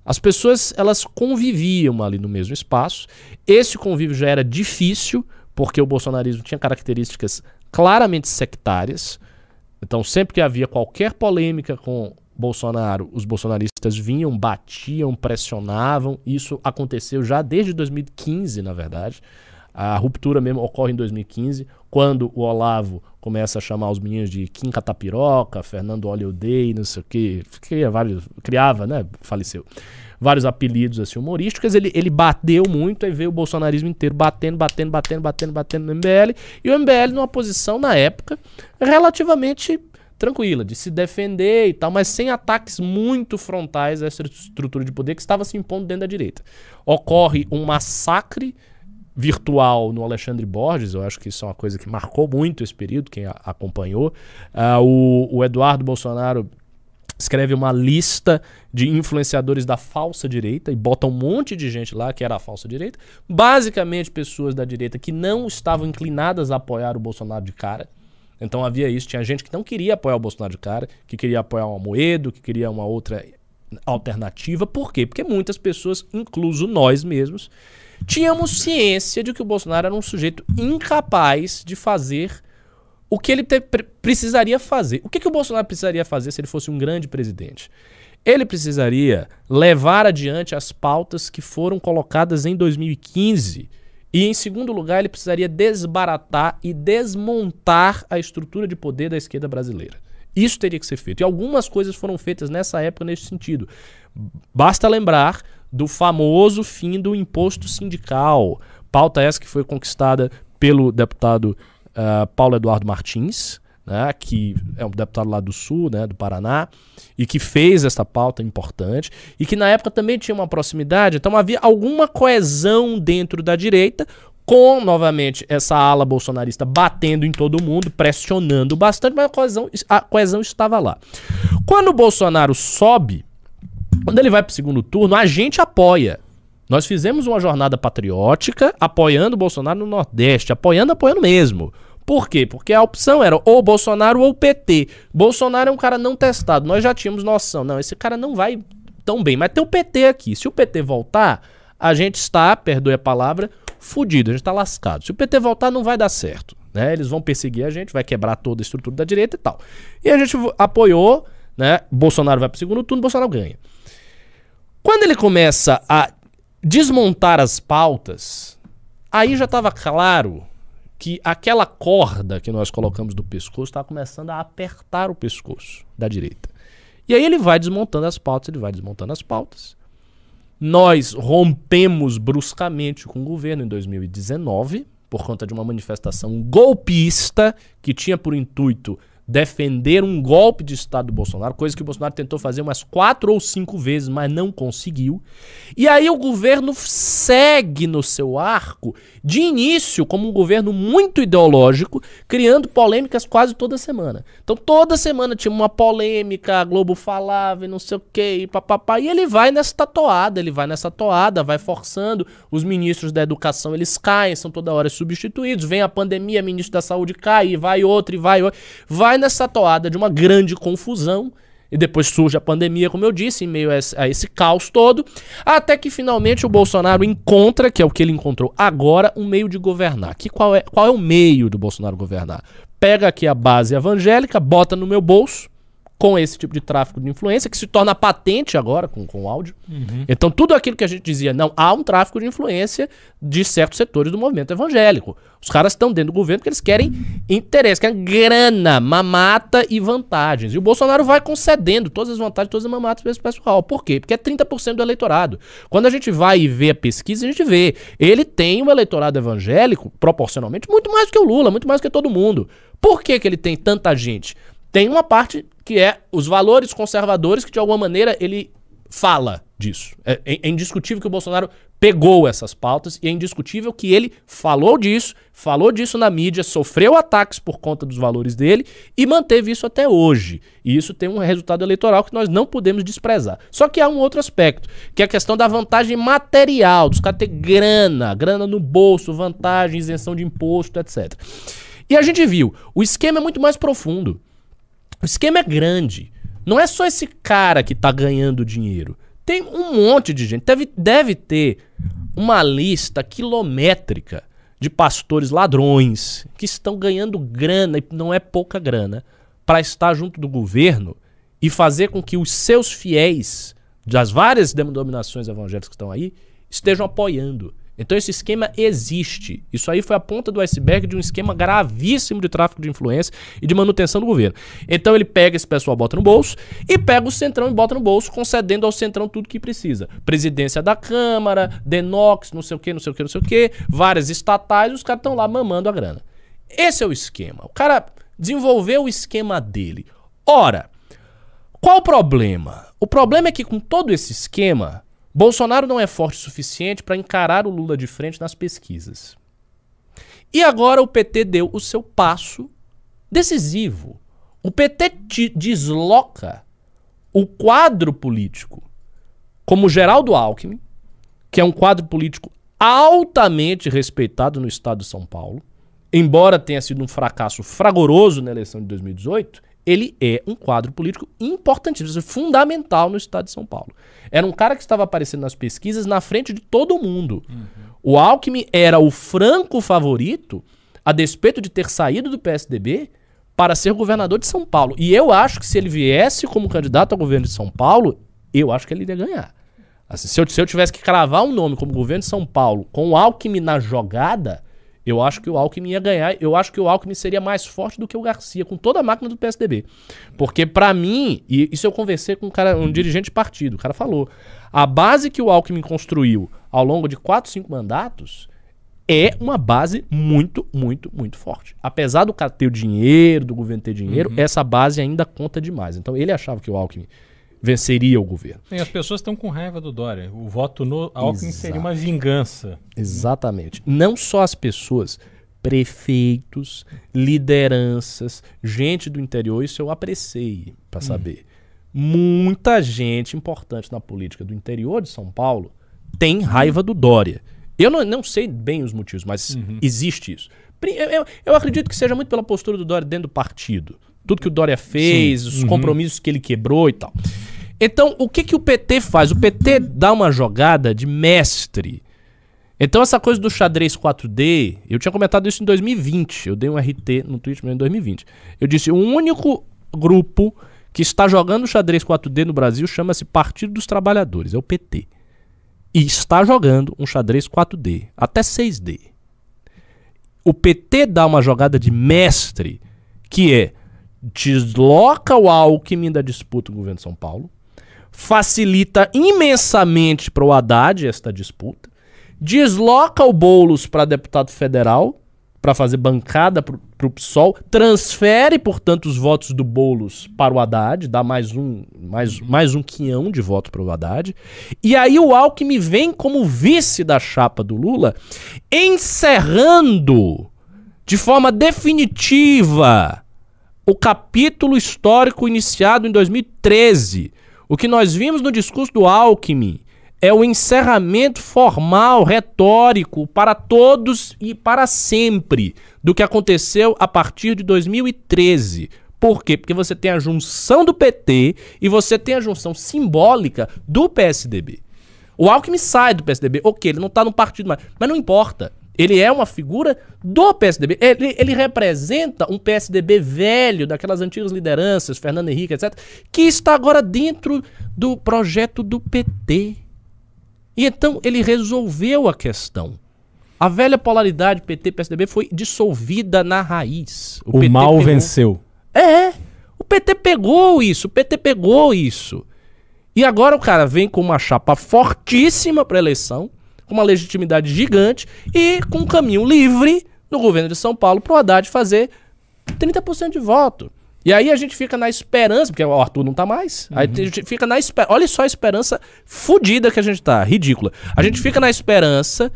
As pessoas elas conviviam ali no mesmo espaço. Esse convívio já era difícil, porque o bolsonarismo tinha características claramente sectárias. Então, sempre que havia qualquer polêmica com Bolsonaro, os bolsonaristas vinham, batiam, pressionavam. Isso aconteceu já desde 2015, na verdade. A ruptura mesmo ocorre em 2015, quando o Olavo começa a chamar os meninos de Kim Catapiroca, Fernando Holiday, não sei o criava, vários, criava, né, faleceu, vários apelidos assim humorísticos, ele, ele bateu muito, aí veio o bolsonarismo inteiro batendo, batendo, batendo, batendo, batendo no MBL, e o MBL numa posição, na época, relativamente tranquila, de se defender e tal, mas sem ataques muito frontais a essa estrutura de poder que estava se impondo dentro da direita. Ocorre um massacre virtual no Alexandre Borges, eu acho que isso é uma coisa que marcou muito esse período, quem acompanhou. Uh, o, o Eduardo Bolsonaro escreve uma lista de influenciadores da falsa direita e bota um monte de gente lá que era a falsa direita, basicamente pessoas da direita que não estavam inclinadas a apoiar o Bolsonaro de cara. Então havia isso, tinha gente que não queria apoiar o Bolsonaro de cara, que queria apoiar um Amoedo, que queria uma outra alternativa. Por quê? Porque muitas pessoas, incluso nós mesmos, tínhamos ciência de que o Bolsonaro era um sujeito incapaz de fazer o que ele te, precisaria fazer. O que, que o Bolsonaro precisaria fazer se ele fosse um grande presidente? Ele precisaria levar adiante as pautas que foram colocadas em 2015. E, em segundo lugar, ele precisaria desbaratar e desmontar a estrutura de poder da esquerda brasileira. Isso teria que ser feito. E algumas coisas foram feitas nessa época nesse sentido. Basta lembrar do famoso fim do imposto sindical. Pauta essa que foi conquistada pelo deputado uh, Paulo Eduardo Martins, né, que é um deputado lá do Sul, né, do Paraná, e que fez essa pauta importante, e que na época também tinha uma proximidade, então havia alguma coesão dentro da direita, com, novamente, essa ala bolsonarista batendo em todo mundo, pressionando bastante, mas a coesão, a coesão estava lá. Quando o Bolsonaro sobe, quando ele vai para o segundo turno, a gente apoia. Nós fizemos uma jornada patriótica apoiando o Bolsonaro no Nordeste, apoiando, apoiando mesmo. Por quê? Porque a opção era ou Bolsonaro ou PT. Bolsonaro é um cara não testado. Nós já tínhamos noção. Não, esse cara não vai tão bem. Mas tem o PT aqui. Se o PT voltar, a gente está, perdoe a palavra, fudido, a gente está lascado. Se o PT voltar, não vai dar certo. Né? Eles vão perseguir a gente, vai quebrar toda a estrutura da direita e tal. E a gente apoiou, né? Bolsonaro vai para o segundo turno, Bolsonaro ganha. Quando ele começa a desmontar as pautas, aí já estava claro que aquela corda que nós colocamos do pescoço estava começando a apertar o pescoço da direita. E aí ele vai desmontando as pautas, ele vai desmontando as pautas. Nós rompemos bruscamente com o governo em 2019, por conta de uma manifestação golpista que tinha por intuito defender um golpe de Estado do Bolsonaro, coisa que o Bolsonaro tentou fazer umas quatro ou cinco vezes, mas não conseguiu. E aí o governo segue no seu arco, de início, como um governo muito ideológico, criando polêmicas quase toda semana. Então toda semana tinha uma polêmica, a Globo falava e não sei o que, e papapá, e ele vai nessa toada, ele vai nessa toada, vai forçando, os ministros da educação eles caem, são toda hora substituídos, vem a pandemia, ministro da saúde cai, e vai outro, e vai outro, vai nessa toada de uma grande confusão. E depois surge a pandemia, como eu disse, em meio a esse, caos todo, até que finalmente o Bolsonaro encontra, que é o que ele encontrou agora, um meio de governar. Que qual é, qual é o meio do Bolsonaro governar? Pega aqui a base evangélica, bota no meu bolso, com esse tipo de tráfico de influência, que se torna patente agora com, com áudio. Uhum. Então, tudo aquilo que a gente dizia, não, há um tráfico de influência de certos setores do movimento evangélico. Os caras estão dentro do governo porque eles querem interesse, querem grana, mamata e vantagens. E o Bolsonaro vai concedendo todas as vantagens, todas as mamatas para esse pessoal. Por quê? Porque é 30% do eleitorado. Quando a gente vai e vê a pesquisa, a gente vê. Ele tem um eleitorado evangélico, proporcionalmente, muito mais do que o Lula, muito mais do que todo mundo. Por que, que ele tem tanta gente? Tem uma parte que é os valores conservadores que de alguma maneira ele fala disso. É, é, é, indiscutível que o Bolsonaro pegou essas pautas e é indiscutível que ele falou disso, falou disso na mídia, sofreu ataques por conta dos valores dele e manteve isso até hoje. E isso tem um resultado eleitoral que nós não podemos desprezar. Só que há um outro aspecto, que é a questão da vantagem material, dos caras ter grana, grana no bolso, vantagem, isenção de imposto, etc. E a gente viu, o esquema é muito mais profundo. O esquema é grande. Não é só esse cara que tá ganhando dinheiro. Tem um monte de gente. Deve, deve ter uma lista quilométrica de pastores ladrões que estão ganhando grana, e não é pouca grana, para estar junto do governo e fazer com que os seus fiéis das várias denominações evangélicas que estão aí estejam apoiando. Então esse esquema existe. Isso aí foi a ponta do iceberg de um esquema gravíssimo de tráfico de influência e de manutenção do governo. Então ele pega esse pessoal, bota no bolso e pega o Centrão e bota no bolso, concedendo ao Centrão tudo que precisa. Presidência da Câmara, Denox, não sei o que, não sei o que, não sei o que, várias estatais, os caras estão lá mamando a grana. Esse é o esquema. O cara desenvolveu o esquema dele. Ora, qual o problema? O problema é que com todo esse esquema, Bolsonaro não é forte o suficiente para encarar o Lula de frente nas pesquisas. E agora o PT deu o seu passo decisivo. O PT desloca o quadro político como Geraldo Alckmin, que é um quadro político altamente respeitado no estado de São Paulo, embora tenha sido um fracasso fragoroso na eleição de 2018, ele é um quadro político importantíssimo, fundamental no estado de São Paulo. Era um cara que estava aparecendo nas pesquisas na frente de todo mundo. Uhum. O Alckmin era o franco favorito, a despeito de ter saído do PSDB, para ser governador de São Paulo. E eu acho que se ele viesse como candidato ao governo de São Paulo, eu acho que ele iria ganhar. Assim, se, eu, se eu tivesse que cravar um nome como governo de São Paulo com o Alckmin na jogada, eu acho que o Alckmin ia ganhar. Eu acho que o Alckmin seria mais forte do que o Garcia, com toda a máquina do PSDB. Porque, para mim, e isso eu conversei com um, cara, um dirigente de partido, o cara falou: a base que o Alckmin construiu ao longo de 4, 5 mandatos é uma base muito, muito, muito forte. Apesar do cara ter o dinheiro, do governo ter dinheiro, uhum. essa base ainda conta demais. Então ele achava que o Alckmin venceria o governo. E as pessoas estão com raiva do Dória. O voto no Alckmin Exato. seria uma vingança. Exatamente. Não só as pessoas, prefeitos, lideranças, gente do interior, isso eu apreciei para hum. saber. Hum. Muita gente importante na política do interior de São Paulo tem raiva do Dória. Eu não, não sei bem os motivos, mas uhum. existe isso. Eu, eu, eu, acredito que seja muito pela postura do Dória dentro do partido. Tudo que o Dória fez, Sim. os uhum. compromissos que ele quebrou e tal. Então, o que, que o PT faz? O PT dá uma jogada de mestre. Então, essa coisa do xadrez 4D, eu tinha comentado isso em 2020. Eu dei um RT no Twitter em 2020. Eu disse: o único grupo que está jogando xadrez 4D no Brasil chama-se Partido dos Trabalhadores, é o PT. E está jogando um xadrez 4D, até 6D. O PT dá uma jogada de mestre, que é desloca o Alckmin da disputa do governo de São Paulo, facilita imensamente para o Haddad esta disputa, desloca o Boulos para deputado federal, para fazer bancada para o PSOL, transfere, portanto, os votos do Boulos para o Haddad, dá mais um, mais, mais um quinhão de votos para o Haddad. E aí o Alckmin vem como vice da chapa do Lula, encerrando de forma definitiva o capítulo histórico iniciado em 2013. O que nós vimos no discurso do Alckmin é o encerramento formal, retórico, para todos e para sempre do que aconteceu a partir de 2013. Por quê? Porque você tem a junção do PT e você tem a junção simbólica do PSDB. O Alckmin sai do PSDB, ok, ele não está no partido mais, mas não importa. Ele é uma figura do PSDB. Ele, ele, representa um PSDB velho, daquelas antigas lideranças, Fernando Henrique, etc., que está agora dentro do projeto do PT. E então ele resolveu a questão. A velha polaridade PT-PSDB foi dissolvida na raiz. O, o mal pegou... venceu. É, o PT pegou isso, o PT pegou isso. E agora o cara vem com uma chapa fortíssima para eleição, com uma legitimidade gigante e com um caminho livre no governo de São Paulo para o Haddad fazer 30% de voto. E aí a gente fica na esperança, porque o Arthur não tá mais. Uhum. Aí a gente fica na esperança. Olha só a esperança fodida que a gente tá, ridícula. A gente fica na esperança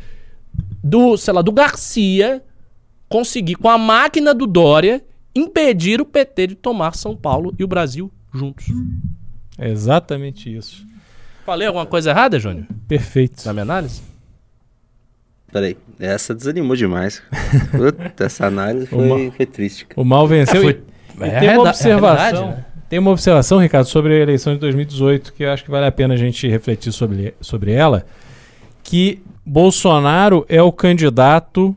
do, sei lá, do Garcia conseguir, com a máquina do Dória, impedir o PT de tomar São Paulo e o Brasil juntos. É exatamente isso. Falei alguma coisa errada, Júnior? Perfeito. Na minha análise? Peraí, essa desanimou demais. Puta, essa análise foi, foi triste. O mal venceu. É, foi é, tem uma observação. É verdade, né? Tem uma observação, Ricardo, sobre a eleição de 2018 que eu acho que vale a pena a gente refletir sobre, sobre ela, que Bolsonaro é o candidato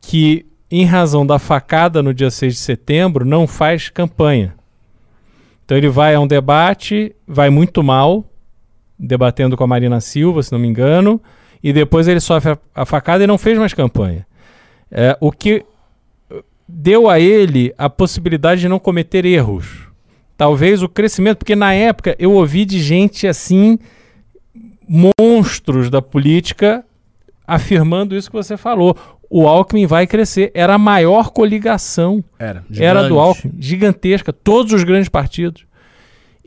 que, em razão da facada no dia 6 de setembro, não faz campanha. Então ele vai a um debate, vai muito mal, debatendo com a Marina Silva, se não me engano, e depois ele sofre a, a facada e não fez mais campanha. É, o que deu a ele a possibilidade de não cometer erros. Talvez o crescimento, porque na época eu ouvi de gente assim, monstros da política, afirmando isso que você falou. O Alckmin vai crescer. Era a maior coligação. Era. Gigante. Era do Alckmin. Gigantesca. Todos os grandes partidos.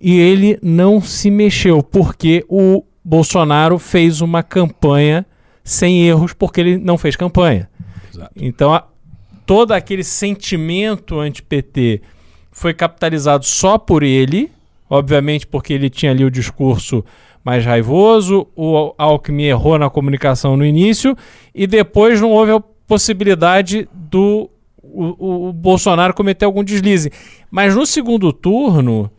E ele não se mexeu, porque o Bolsonaro fez uma campanha sem erros, porque ele não fez campanha. Exato. Então, a, todo aquele sentimento anti-PT foi capitalizado só por ele, obviamente porque ele tinha ali o discurso mais raivoso, o Alckmin errou na comunicação no início e depois não houve a possibilidade do o, o Bolsonaro cometer algum deslize. Mas no segundo turno,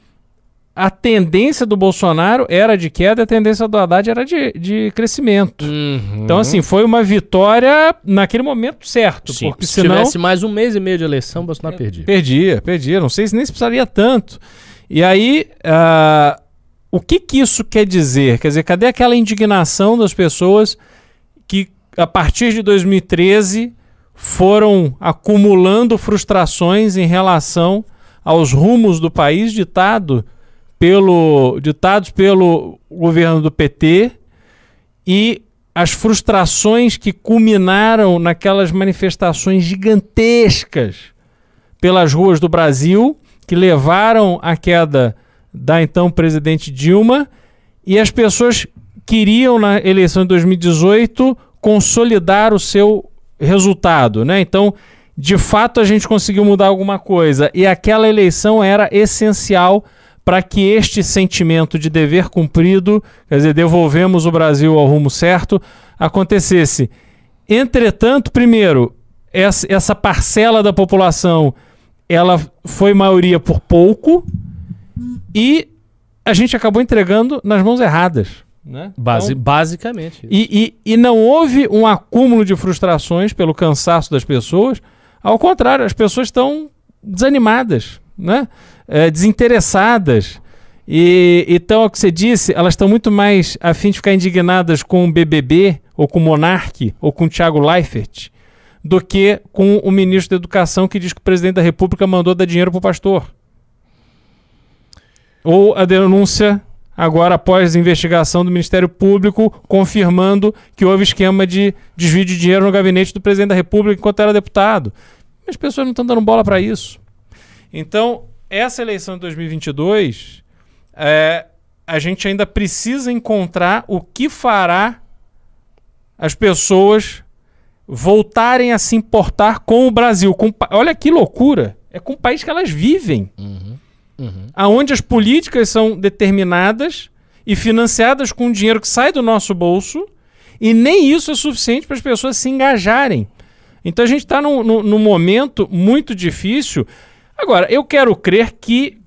a tendência do Bolsonaro era de queda, a tendência do Haddad era de, de crescimento. Uhum. Então, assim, foi uma vitória naquele momento certo. Sim. Porque se senão... tivesse mais um mês e meio de eleição, Bolsonaro perdia. Perdia, perdia. Não sei se nem se precisaria tanto. E aí, uh, o que, que isso quer dizer? Quer dizer, cadê aquela indignação das pessoas que, a partir de 2013, foram acumulando frustrações em relação aos rumos do país ditado pelo ditados pelo governo do PT e as frustrações que culminaram naquelas manifestações gigantescas pelas ruas do Brasil que levaram à queda da então presidente Dilma e as pessoas queriam na eleição de 2018 consolidar o seu resultado, né? Então, de fato a gente conseguiu mudar alguma coisa e aquela eleição era essencial que este sentimento de dever cumprido, quer dizer, devolvemos o Brasil ao rumo certo, acontecesse. Entretanto, primeiro, essa parcela da população ela foi maioria por pouco e a gente acabou entregando nas mãos erradas. Né? Basi Então, basicamente. e, e, e não houve um acúmulo de frustrações pelo cansaço das pessoas. Ao contrário, as pessoas estão desanimadas, né? É, desinteressadas. E então, é o que você disse, elas estão muito mais a fim de ficar indignadas com o BBB, ou com o Monark, ou com o Thiago Leifert, do que com o ministro da Educação que diz que o presidente da República mandou dar dinheiro para o pastor. Ou a denúncia, agora após investigação do Ministério Público, confirmando que houve esquema de desvio de dinheiro no gabinete do presidente da República enquanto era deputado. As pessoas não estão dando bola para isso. Então, essa eleição de 2022, é, a gente ainda precisa encontrar o que fará as pessoas voltarem a se importar com o Brasil. Com, olha que loucura! É com o país que elas vivem Uhum. Uhum. aonde as políticas são determinadas e financiadas com dinheiro que sai do nosso bolso, e nem isso é suficiente para as pessoas se engajarem. Então a gente está num, num- num momento muito difícil. Agora, eu quero crer que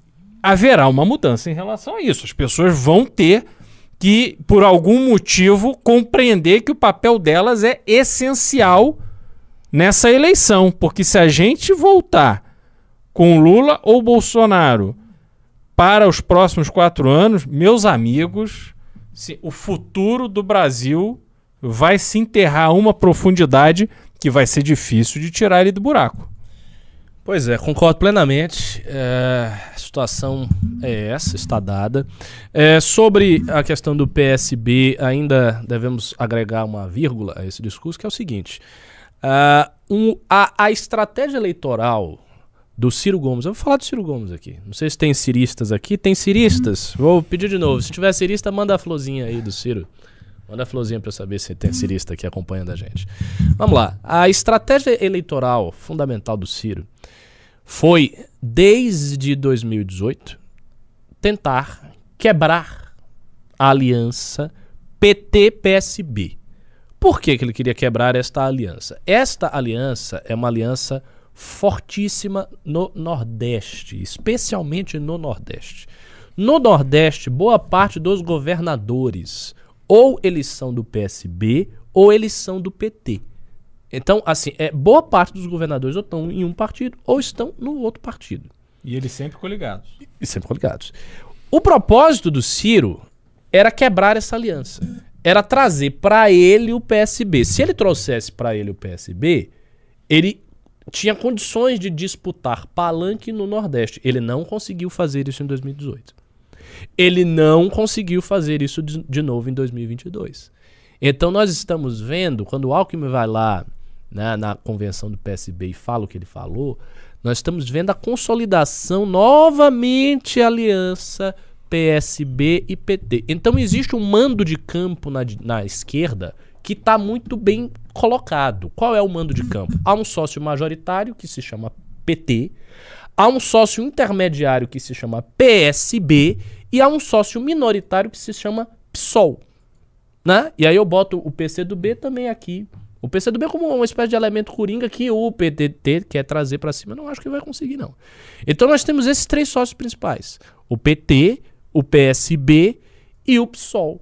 haverá uma mudança em relação a isso. As pessoas vão ter que, por algum motivo, compreender que o papel delas é essencial nessa eleição. Porque se a gente voltar com Lula ou Bolsonaro para os próximos quatro anos, meus amigos, se- o futuro do Brasil vai se enterrar a uma profundidade que vai ser difícil de tirar ele do buraco. Pois é, concordo plenamente. É, a situação é essa, está dada. É, sobre a questão do PSB, ainda devemos agregar uma vírgula a esse discurso, que é o seguinte: ah, um- a, a estratégia eleitoral do Ciro Gomes, eu vou falar do Ciro Gomes aqui. Não sei se tem ciristas aqui. Tem ciristas? Vou pedir de novo. Se tiver cirista, manda a florzinha aí do Ciro. Manda a florzinha para saber se tem cirista aqui acompanhando a gente. Vamos lá. A estratégia eleitoral fundamental do Ciro foi, desde 2018, tentar quebrar a aliança PT-PSB. Por que, que ele queria quebrar esta aliança? Esta aliança é uma aliança fortíssima no Nordeste, especialmente no Nordeste. No Nordeste, boa parte dos governadores, ou eles são do PSB, ou eles são do PT. Então, assim, é, boa parte dos governadores ou estão em um partido ou estão no outro partido. E eles sempre coligados. E sempre coligados. O propósito do Ciro era quebrar essa aliança. Era trazer para ele o PSB. Se ele trouxesse para ele o PSB, ele tinha condições de disputar palanque no Nordeste. Ele não conseguiu fazer isso em 2018. Ele não conseguiu fazer isso de, de novo em 2022. Então nós estamos vendo, quando o Alckmin vai lá né, na convenção do PSB e fala o que ele falou, nós estamos vendo a consolidação novamente aliança PSB e PT. Então existe um mando de campo na, na esquerda que está muito bem colocado. Qual é o mando de campo? Há um sócio majoritário que se chama PT, há um sócio intermediário que se chama PSB e há um sócio minoritário que se chama PSOL. Né? E aí eu boto o PCdoB também aqui. O PCdoB é como uma espécie de elemento coringa que o PDT quer trazer para cima. Não acho que vai conseguir, não. Então nós temos esses três sócios principais: o PT, o PSB e o PSOL.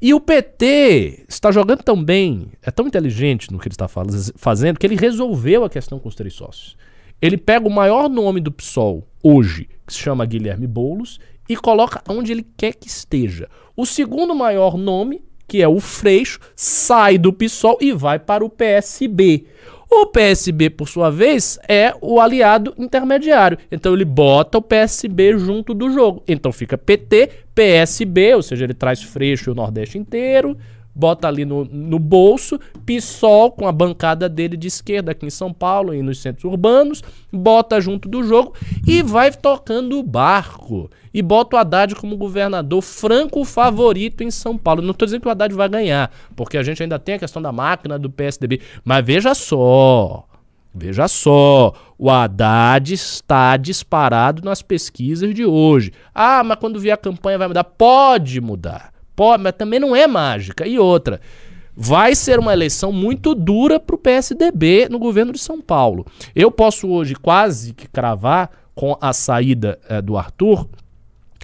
E o PT está jogando tão bem, é tão inteligente no que ele está faz- fazendo, que ele resolveu a questão com os três sócios. Ele pega o maior nome do PSOL hoje, que se chama Guilherme Boulos, e coloca onde ele quer que esteja. O segundo maior nome, que é o Freixo, sai do PSOL e vai para o PSB. O PSB, por sua vez, é o aliado intermediário. Então ele bota o PSB junto do jogo. Então fica PT, PSB, ou seja, ele traz Freixo e o Nordeste inteiro, bota ali no, no bolso, PSOL com a bancada dele de esquerda aqui em São Paulo e nos centros urbanos, bota junto do jogo e vai tocando o barco. E bota o Haddad como governador franco favorito em São Paulo. Não estou dizendo que o Haddad vai ganhar, porque a gente ainda tem a questão da máquina do PSDB. Mas veja só, Veja só, o Haddad está disparado nas pesquisas de hoje. Ah, mas quando vier a campanha vai mudar? Pode mudar. Pode, mas também não é mágica. E outra, vai ser uma eleição muito dura para o PSDB no governo de São Paulo. Eu posso hoje quase que cravar com a saída eh, do Arthur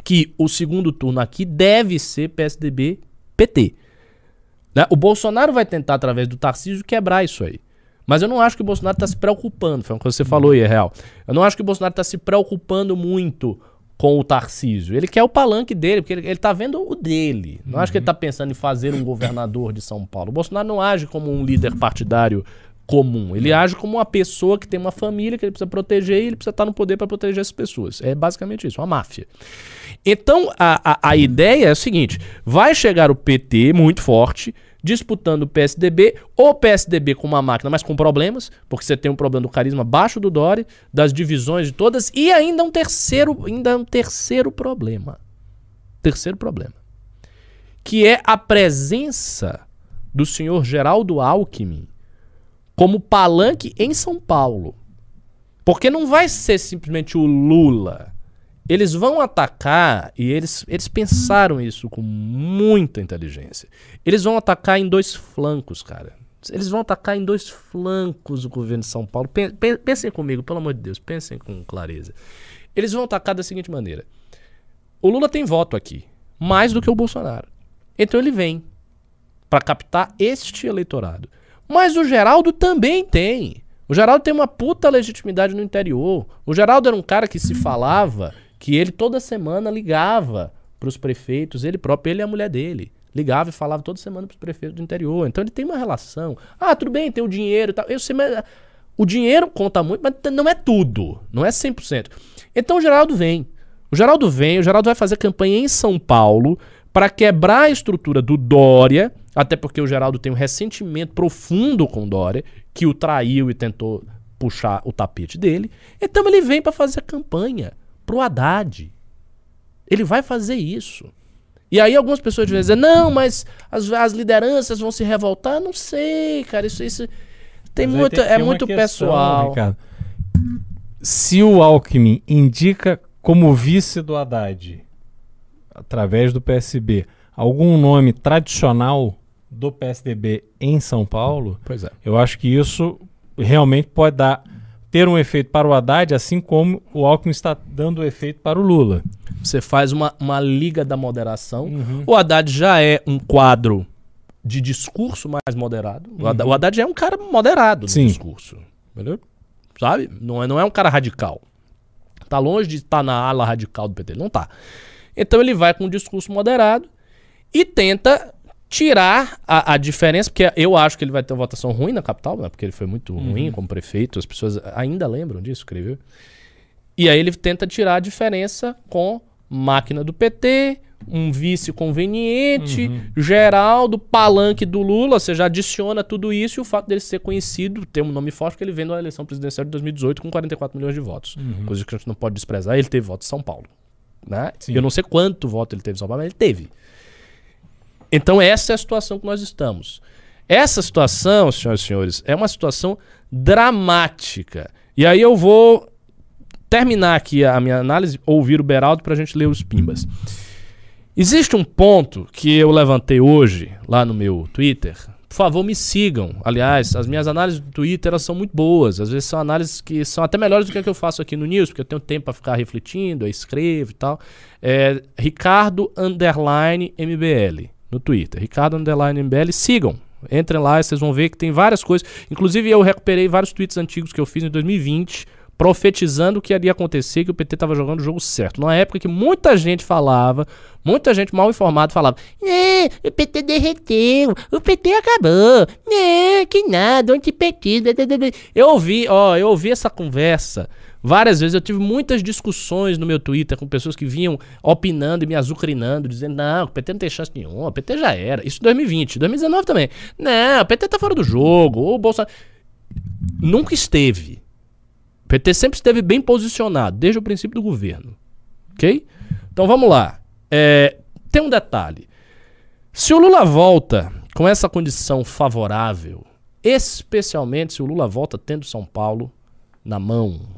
que o segundo turno aqui deve ser PSDB-PT. Né? O Bolsonaro vai tentar, através do Tarcísio, quebrar isso aí. Mas eu não acho que o Bolsonaro está se preocupando, foi o que você falou aí, é real. Eu não acho que o Bolsonaro está se preocupando muito com o Tarcísio. Ele quer o palanque dele, porque ele, ele tá vendo o dele. Não acho que ele está pensando em fazer um governador de São Paulo. O Bolsonaro não age como um líder partidário comum. Ele age como uma pessoa que tem uma família que ele precisa proteger e ele precisa estar no poder para proteger essas pessoas. É basicamente isso, uma máfia. Então a, a, a ideia é a seguinte: vai chegar o PT muito forte disputando o PSDB, ou PSDB com uma máquina, mas com problemas, porque você tem um problema do carisma baixo do Dori, das divisões de todas, e ainda um terceiro, ainda um terceiro problema. Terceiro problema. Que é a presença do senhor Geraldo Alckmin como palanque em São Paulo. Porque não vai ser simplesmente o Lula. Eles vão atacar, e eles, eles pensaram isso com muita inteligência. Eles vão atacar em dois flancos, cara. Eles vão atacar em dois flancos o governo de São Paulo. Pensem comigo, pelo amor de Deus, pensem com clareza. Eles vão atacar da seguinte maneira: o Lula tem voto aqui, mais do que o Bolsonaro. Então ele vem para captar este eleitorado. Mas o Geraldo também tem. O Geraldo tem uma puta legitimidade no interior. O Geraldo era um cara que se falava que ele toda semana ligava para os prefeitos, ele próprio, ele e a mulher dele. Ligava e falava toda semana para os prefeitos do interior. Então ele tem uma relação. Ah, tudo bem, tem o dinheiro e tal. Eu sei, mas o dinheiro conta muito, mas não é tudo. Não é 100%. Então o Geraldo vem. O Geraldo vem, o Geraldo vai fazer campanha em São Paulo para quebrar a estrutura do Dória até porque o Geraldo tem um ressentimento profundo com o Dória, que o traiu e tentou puxar o tapete dele. Então ele vem para fazer a campanha pro Haddad. Ele vai fazer isso. E aí algumas pessoas vão dizer, não, mas as, as lideranças vão se revoltar. Não sei, cara, isso, isso tem muito, tem, é muito questão, pessoal. Ricardo. Se o Alckmin indica como vice do Haddad, através do PSB, algum nome tradicional do PSDB em São Paulo, pois é. eu acho que isso realmente pode dar ter um efeito para o Haddad, assim como o Alckmin está dando efeito para o Lula. Você faz uma, uma liga da moderação. Uhum. O Haddad já é um quadro de discurso mais moderado. Uhum. O, Haddad, já é um cara moderado no Sim. discurso. Entendeu? Sabe? Não é, não é um cara radical. Tá longe de estar tá na ala radical do PT. Não tá. Então ele vai com um discurso moderado e tenta tirar a, a, diferença, porque eu acho que ele vai ter uma votação ruim na capital, né? porque ele foi muito uhum. ruim como prefeito, as pessoas ainda lembram disso, creio. E aí ele tenta tirar a diferença com máquina do PT, um vice conveniente, uhum. Geraldo, palanque do Lula, você já adiciona tudo isso e o fato dele ser conhecido, ter um nome forte, que ele vem na eleição presidencial de 2018 com 44 milhões de votos. Uhum. Coisa que a gente não pode desprezar, ele teve voto em São Paulo. Né? Eu não sei quanto voto ele teve em São Paulo, mas ele teve. Então, essa é a situação que nós estamos. Essa situação, senhoras e senhores, é uma situação dramática. E aí eu vou terminar aqui a minha análise, ouvir o Beraldo para a gente ler os pimbas. Existe um ponto que eu levantei hoje lá no meu Twitter. Por favor, me sigam. Aliás, as minhas análises do Twitter elas são muito boas. Às vezes são análises que são até melhores do que que eu faço aqui no News, porque eu tenho tempo para ficar refletindo, eu escrevo e tal. É Ricardo Underline MBL no Twitter. Ricardo Underline MBL, sigam. Entrem lá, vocês vão ver que tem várias coisas. Inclusive, eu recuperei vários tweets antigos que eu fiz em 2020, profetizando o que iria acontecer, que o PT estava jogando o jogo certo. Numa época que muita gente falava, muita gente mal informada falava: É, o PT derreteu, o PT acabou, é, que nada, antipetismo. Eu ouvi, ó, eu ouvi essa conversa Várias vezes eu tive muitas discussões no meu Twitter com pessoas que vinham opinando e me azucrinando, dizendo: não, o PT não tem chance nenhuma, o PT já era. Isso em 2020, 2019 também. Não, o PT tá fora do jogo, o Bolsonaro. Nunca esteve. O PT sempre esteve bem posicionado, desde o princípio do governo. Ok? Então vamos lá. É, tem um detalhe. Se o Lula volta com essa condição favorável, especialmente se o Lula volta tendo São Paulo na mão,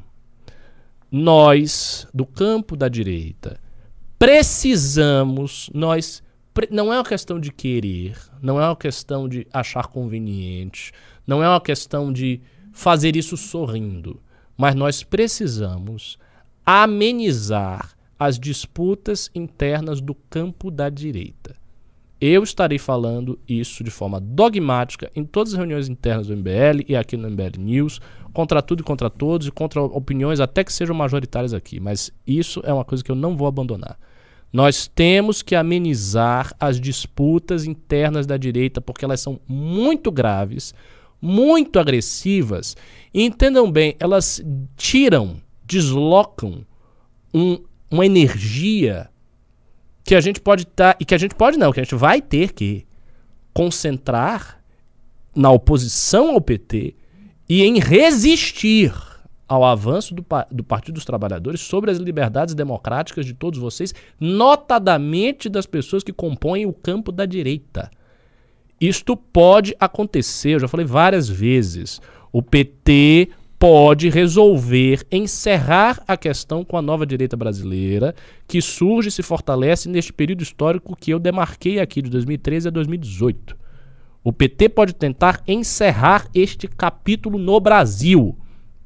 nós, do campo da direita, precisamos, nós. Não é uma questão de querer, não é uma questão de achar conveniente, não é uma questão de fazer isso sorrindo, mas nós precisamos amenizar as disputas internas do campo da direita. Eu estarei falando isso de forma dogmática em todas as reuniões internas do MBL e aqui no MBL News, contra tudo e contra todos e contra opiniões até que sejam majoritárias aqui. Mas isso é uma coisa que eu não vou abandonar. Nós temos que amenizar as disputas internas da direita porque elas são muito graves, muito agressivas e entendam bem, elas tiram, deslocam um, uma energia que a gente pode estar. Tá, e que a gente pode não, que a gente vai ter que concentrar na oposição ao PT e em resistir ao avanço do, do Partido dos Trabalhadores sobre as liberdades democráticas de todos vocês, notadamente das pessoas que compõem o campo da direita. Isto pode acontecer, eu já falei várias vezes. O PT pode resolver encerrar a questão com a nova direita brasileira, que surge e se fortalece neste período histórico que eu demarquei aqui de 2013 a 2018. O PT pode tentar encerrar este capítulo no Brasil.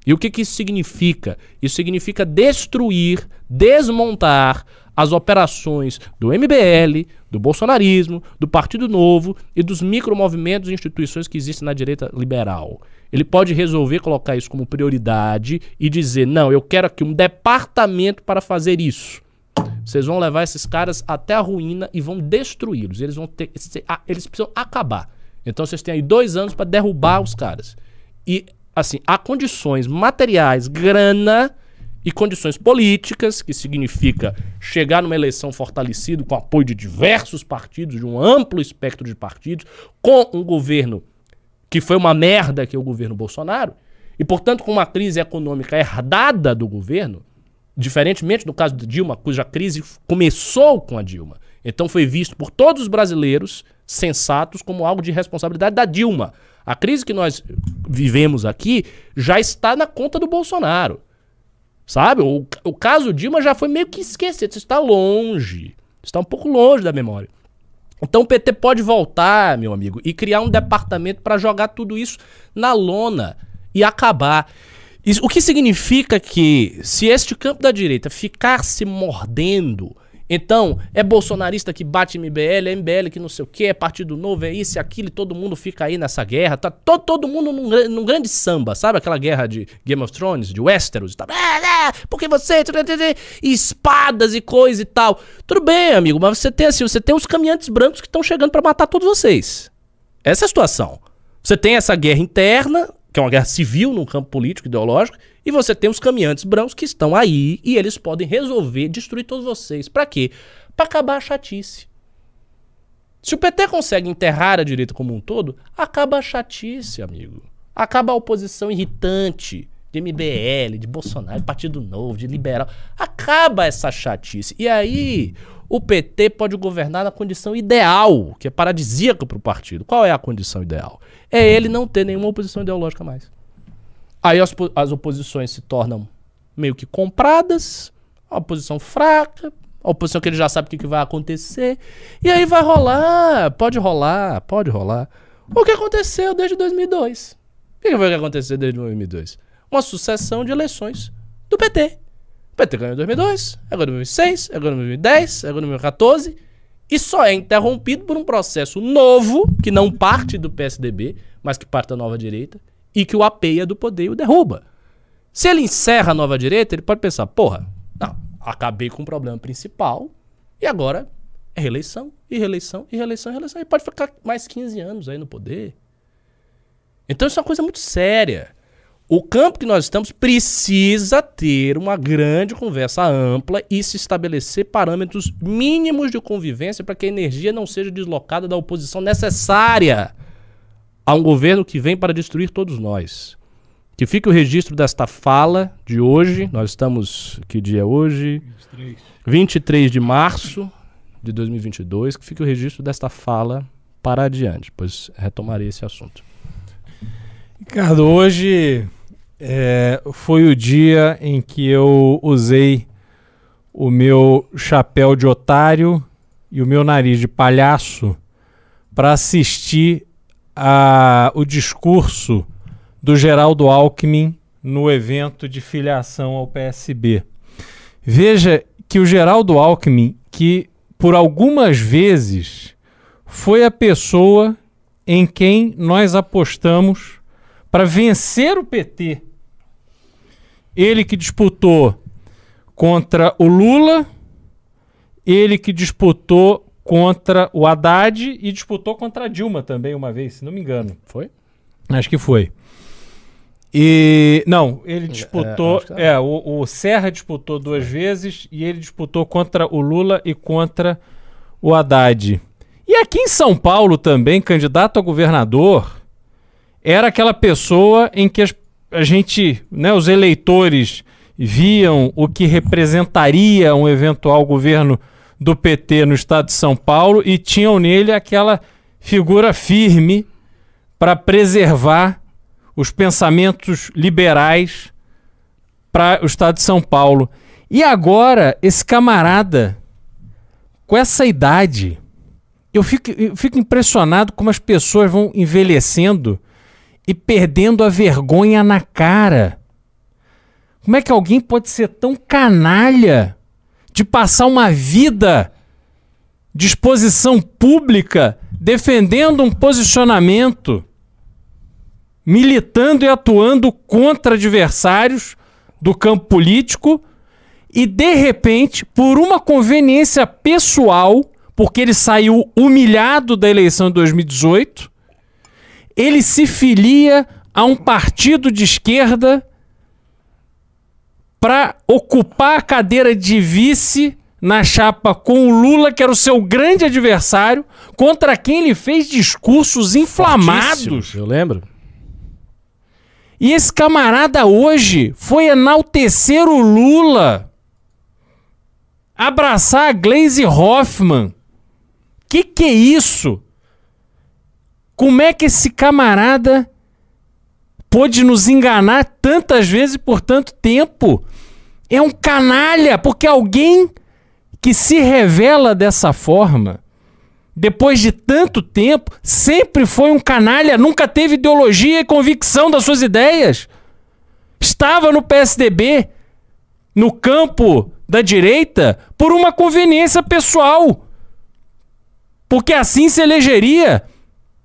E o que, que isso significa? Isso significa destruir, desmontar as operações do MBL, do bolsonarismo, do Partido Novo e dos micromovimentos e instituições que existem na direita liberal. Ele pode resolver colocar isso como prioridade e dizer: não, eu quero aqui um departamento para fazer isso. Vocês vão levar esses caras até a ruína e vão destruí-los. Eles vão ter, eles precisam acabar. Então vocês têm aí dois anos para derrubar os caras. E assim, há condições materiais, grana e condições políticas, que significa chegar numa eleição fortalecido com apoio de diversos partidos, de um amplo espectro de partidos, com um governo que foi uma merda que é o governo Bolsonaro, e portanto com uma crise econômica herdada do governo, diferentemente do caso de Dilma, cuja crise começou com a Dilma. Então foi visto por todos os brasileiros sensatos como algo de responsabilidade da Dilma. A crise que nós vivemos aqui já está na conta do Bolsonaro. Sabe? O, o caso Dilma já foi meio que esquecido. Você está longe. Está um pouco longe da memória. Então o PT pode voltar, meu amigo, e criar um departamento para jogar tudo isso na lona e acabar. Isso, o que significa que se este campo da direita ficar se mordendo então, é bolsonarista que bate MBL, é MBL que não sei o que, é Partido Novo, é isso e aquilo, e todo mundo fica aí nessa guerra. Tá todo, todo mundo num, num, grande samba, sabe aquela guerra de Game of Thrones, de Westeros? Tá, é, é, porque você. Espadas e coisa e tal. Tudo bem, amigo, mas você tem assim, você tem os caminhantes brancos que estão chegando para matar todos vocês. Essa é a situação. Você tem essa guerra interna, que é uma guerra civil no campo político, ideológico, e você tem os caminhantes brancos que estão aí e eles podem resolver destruir todos vocês. Para quê? Para acabar a chatice. Se o PT consegue enterrar a direita como um todo, acaba a chatice, amigo. Acaba a oposição irritante de MBL, de Bolsonaro, de Partido Novo, de Liberal. Acaba essa chatice. E aí, o PT pode governar na condição ideal, que é paradisíaca para o partido. Qual é a condição ideal? É ele não ter nenhuma oposição ideológica mais. Aí as, as oposições se tornam meio que compradas, a oposição fraca, a oposição que ele já sabe o que, que vai acontecer. E aí vai rolar, pode rolar, pode rolar. O que aconteceu desde 2002? O que foi que aconteceu desde 2002? Uma sucessão de eleições do PT. O PT ganhou em 2002, agora em 2006, agora em 2010, agora em 2014. E só é interrompido por um processo novo, que não parte do PSDB, mas que parte da nova direita, e que o apeia do poder e o derruba. Se ele encerra a nova direita, ele pode pensar, porra, não, acabei com o problema principal e agora é reeleição, e reeleição, e reeleição, e reeleição. E pode ficar mais 15 anos aí no poder. Então isso é uma coisa muito séria. O campo que nós estamos precisa ter uma grande conversa ampla e se estabelecer parâmetros mínimos de convivência para que a energia não seja deslocada da oposição necessária a um governo que vem para destruir todos nós. Que fique o registro desta fala de hoje. Nós estamos. Que dia é hoje? 23. 23 de março de 2022. Que fique o registro desta fala para adiante, pois retomarei esse assunto. Ricardo, hoje é, foi o dia em que eu usei o meu chapéu de otário e o meu nariz de palhaço para assistir a, o discurso do Geraldo Alckmin no evento de filiação ao PSB. Veja que o Geraldo Alckmin, que por algumas vezes foi a pessoa em quem nós apostamos para vencer o PT. Ele que disputou contra o Lula, ele que disputou contra o Haddad e disputou contra a Dilma também uma vez, se não me engano. Foi? Acho que foi. E não, ele disputou. acho que tá. É, o, o Serra disputou duas vezes e ele disputou contra o Lula e contra o Haddad. E aqui em São Paulo também, candidato a governador, era aquela pessoa em que as- a gente, né, os eleitores viam o que representaria um eventual governo do PT no estado de São Paulo e tinham nele aquela figura firme para preservar os pensamentos liberais para o estado de São Paulo. E agora, esse camarada, com essa idade, eu fico, eu fico impressionado como as pessoas vão envelhecendo e perdendo a vergonha na cara. Como é que alguém pode ser tão canalha de passar uma vida de exposição pública defendendo um posicionamento, militando e atuando contra adversários do campo político e de repente, por uma conveniência pessoal, porque ele saiu humilhado da eleição de 2018, ele se filia a um partido de esquerda para ocupar a cadeira de vice na chapa com o Lula, que era o seu grande adversário, contra quem ele fez discursos inflamados. Fortíssimos, Eu lembro. E esse camarada hoje foi enaltecer o Lula, abraçar a Glaze Hoffman. Que que é isso? Como é que esse camarada pôde nos enganar tantas vezes por tanto tempo? É um canalha, porque alguém que se revela dessa forma, depois de tanto tempo, sempre foi um canalha, nunca teve ideologia e convicção das suas ideias. Estava no PSDB, no campo da direita, por uma conveniência pessoal. Porque assim se elegeria.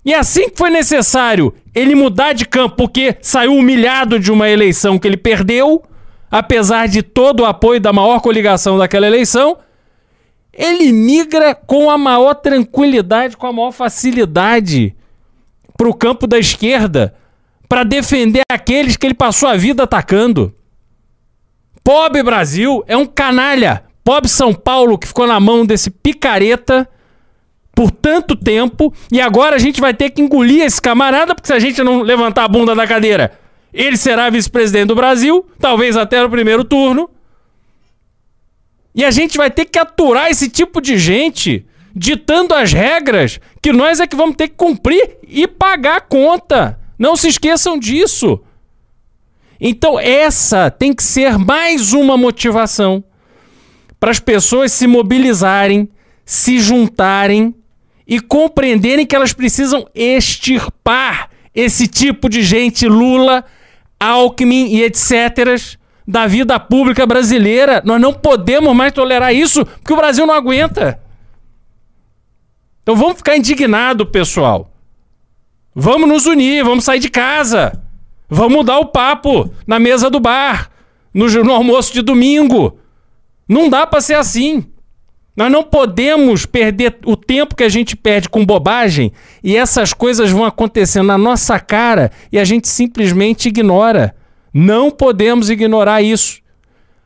E assim que foi necessário ele mudar de campo, porque saiu humilhado de uma eleição que ele perdeu, apesar de todo o apoio da maior coligação daquela eleição, ele migra com a maior tranquilidade, com a maior facilidade para o campo da esquerda, para defender aqueles que ele passou a vida atacando. Pobre Brasil é um canalha. Pobre São Paulo que ficou na mão desse picareta por tanto tempo e agora a gente vai ter que engolir esse camarada porque se a gente não levantar a bunda da cadeira, ele será vice-presidente do Brasil, talvez até no primeiro turno. E a gente vai ter que aturar esse tipo de gente ditando as regras que nós é que vamos ter que cumprir e pagar a conta. Não se esqueçam disso. Então, essa tem que ser mais uma motivação para as pessoas se mobilizarem, se juntarem e compreenderem que elas precisam extirpar esse tipo de gente, Lula, Alckmin e etc., da vida pública brasileira. Nós não podemos mais tolerar isso, porque o Brasil não aguenta. Então vamos ficar indignados, pessoal. Vamos nos unir, vamos sair de casa. Vamos mudar o papo na mesa do bar, no, no almoço de domingo. Não dá para ser assim. Nós não podemos perder o tempo que a gente perde com bobagem e essas coisas vão acontecendo na nossa cara e a gente simplesmente ignora. Não podemos ignorar isso.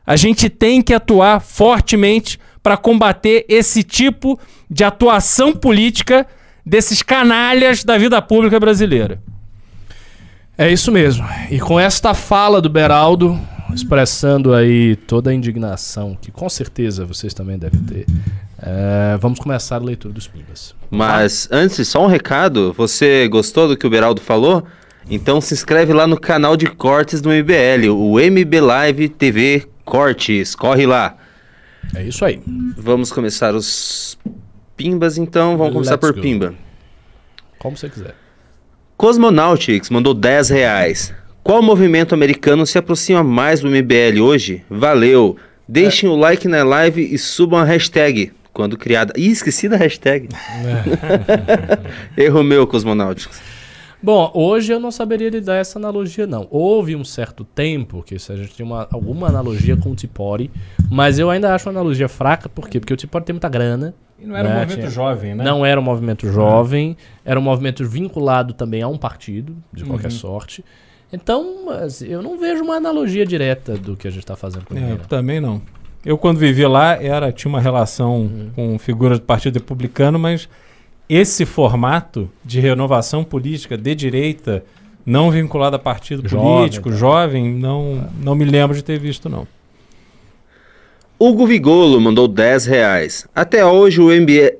A gente tem que atuar fortemente para combater esse tipo de atuação política desses canalhas da vida pública brasileira. É isso mesmo. E com esta fala do Beraldo, expressando aí toda a indignação, que com certeza vocês também devem ter, é, vamos começar a leitura dos Pimbas. Mas antes, só um recado. Você gostou do que o Beraldo falou? Então se inscreve lá no canal de cortes do MBL, o MB Live TV Cortes. Corre lá. É isso aí. Vamos começar os Pimbas então. Vamos começar Let's por go. Pimba. Como você quiser. Cosmonautics mandou 10 reais. Qual movimento americano se aproxima mais do MBL hoje? Valeu. Deixem o like na live e subam a hashtag quando criada. Ih, esqueci da hashtag. Erro meu, cosmonáuticos. Bom, hoje eu não saberia lhe dar essa analogia, não. Houve um certo tempo que a gente tinha uma, alguma analogia com o Tipori, mas eu ainda acho uma analogia fraca, por quê? Porque o Tipori tem muita grana. E não era um né, movimento tinha- jovem, né? Não era um movimento jovem, era um movimento vinculado também a um partido, de qualquer Uhum. sorte. Então, mas eu não vejo uma analogia direta do que a gente está fazendo com É, ele. eu também não. Eu, quando vivi lá, era, tinha uma relação Uhum. com figuras do Partido Republicano, mas esse formato de renovação política de direita, não vinculado a partido Jovem, político, tá. jovem, não, não me lembro de ter visto, não. Hugo Vigolo mandou 10 reais. Até hoje o MBL...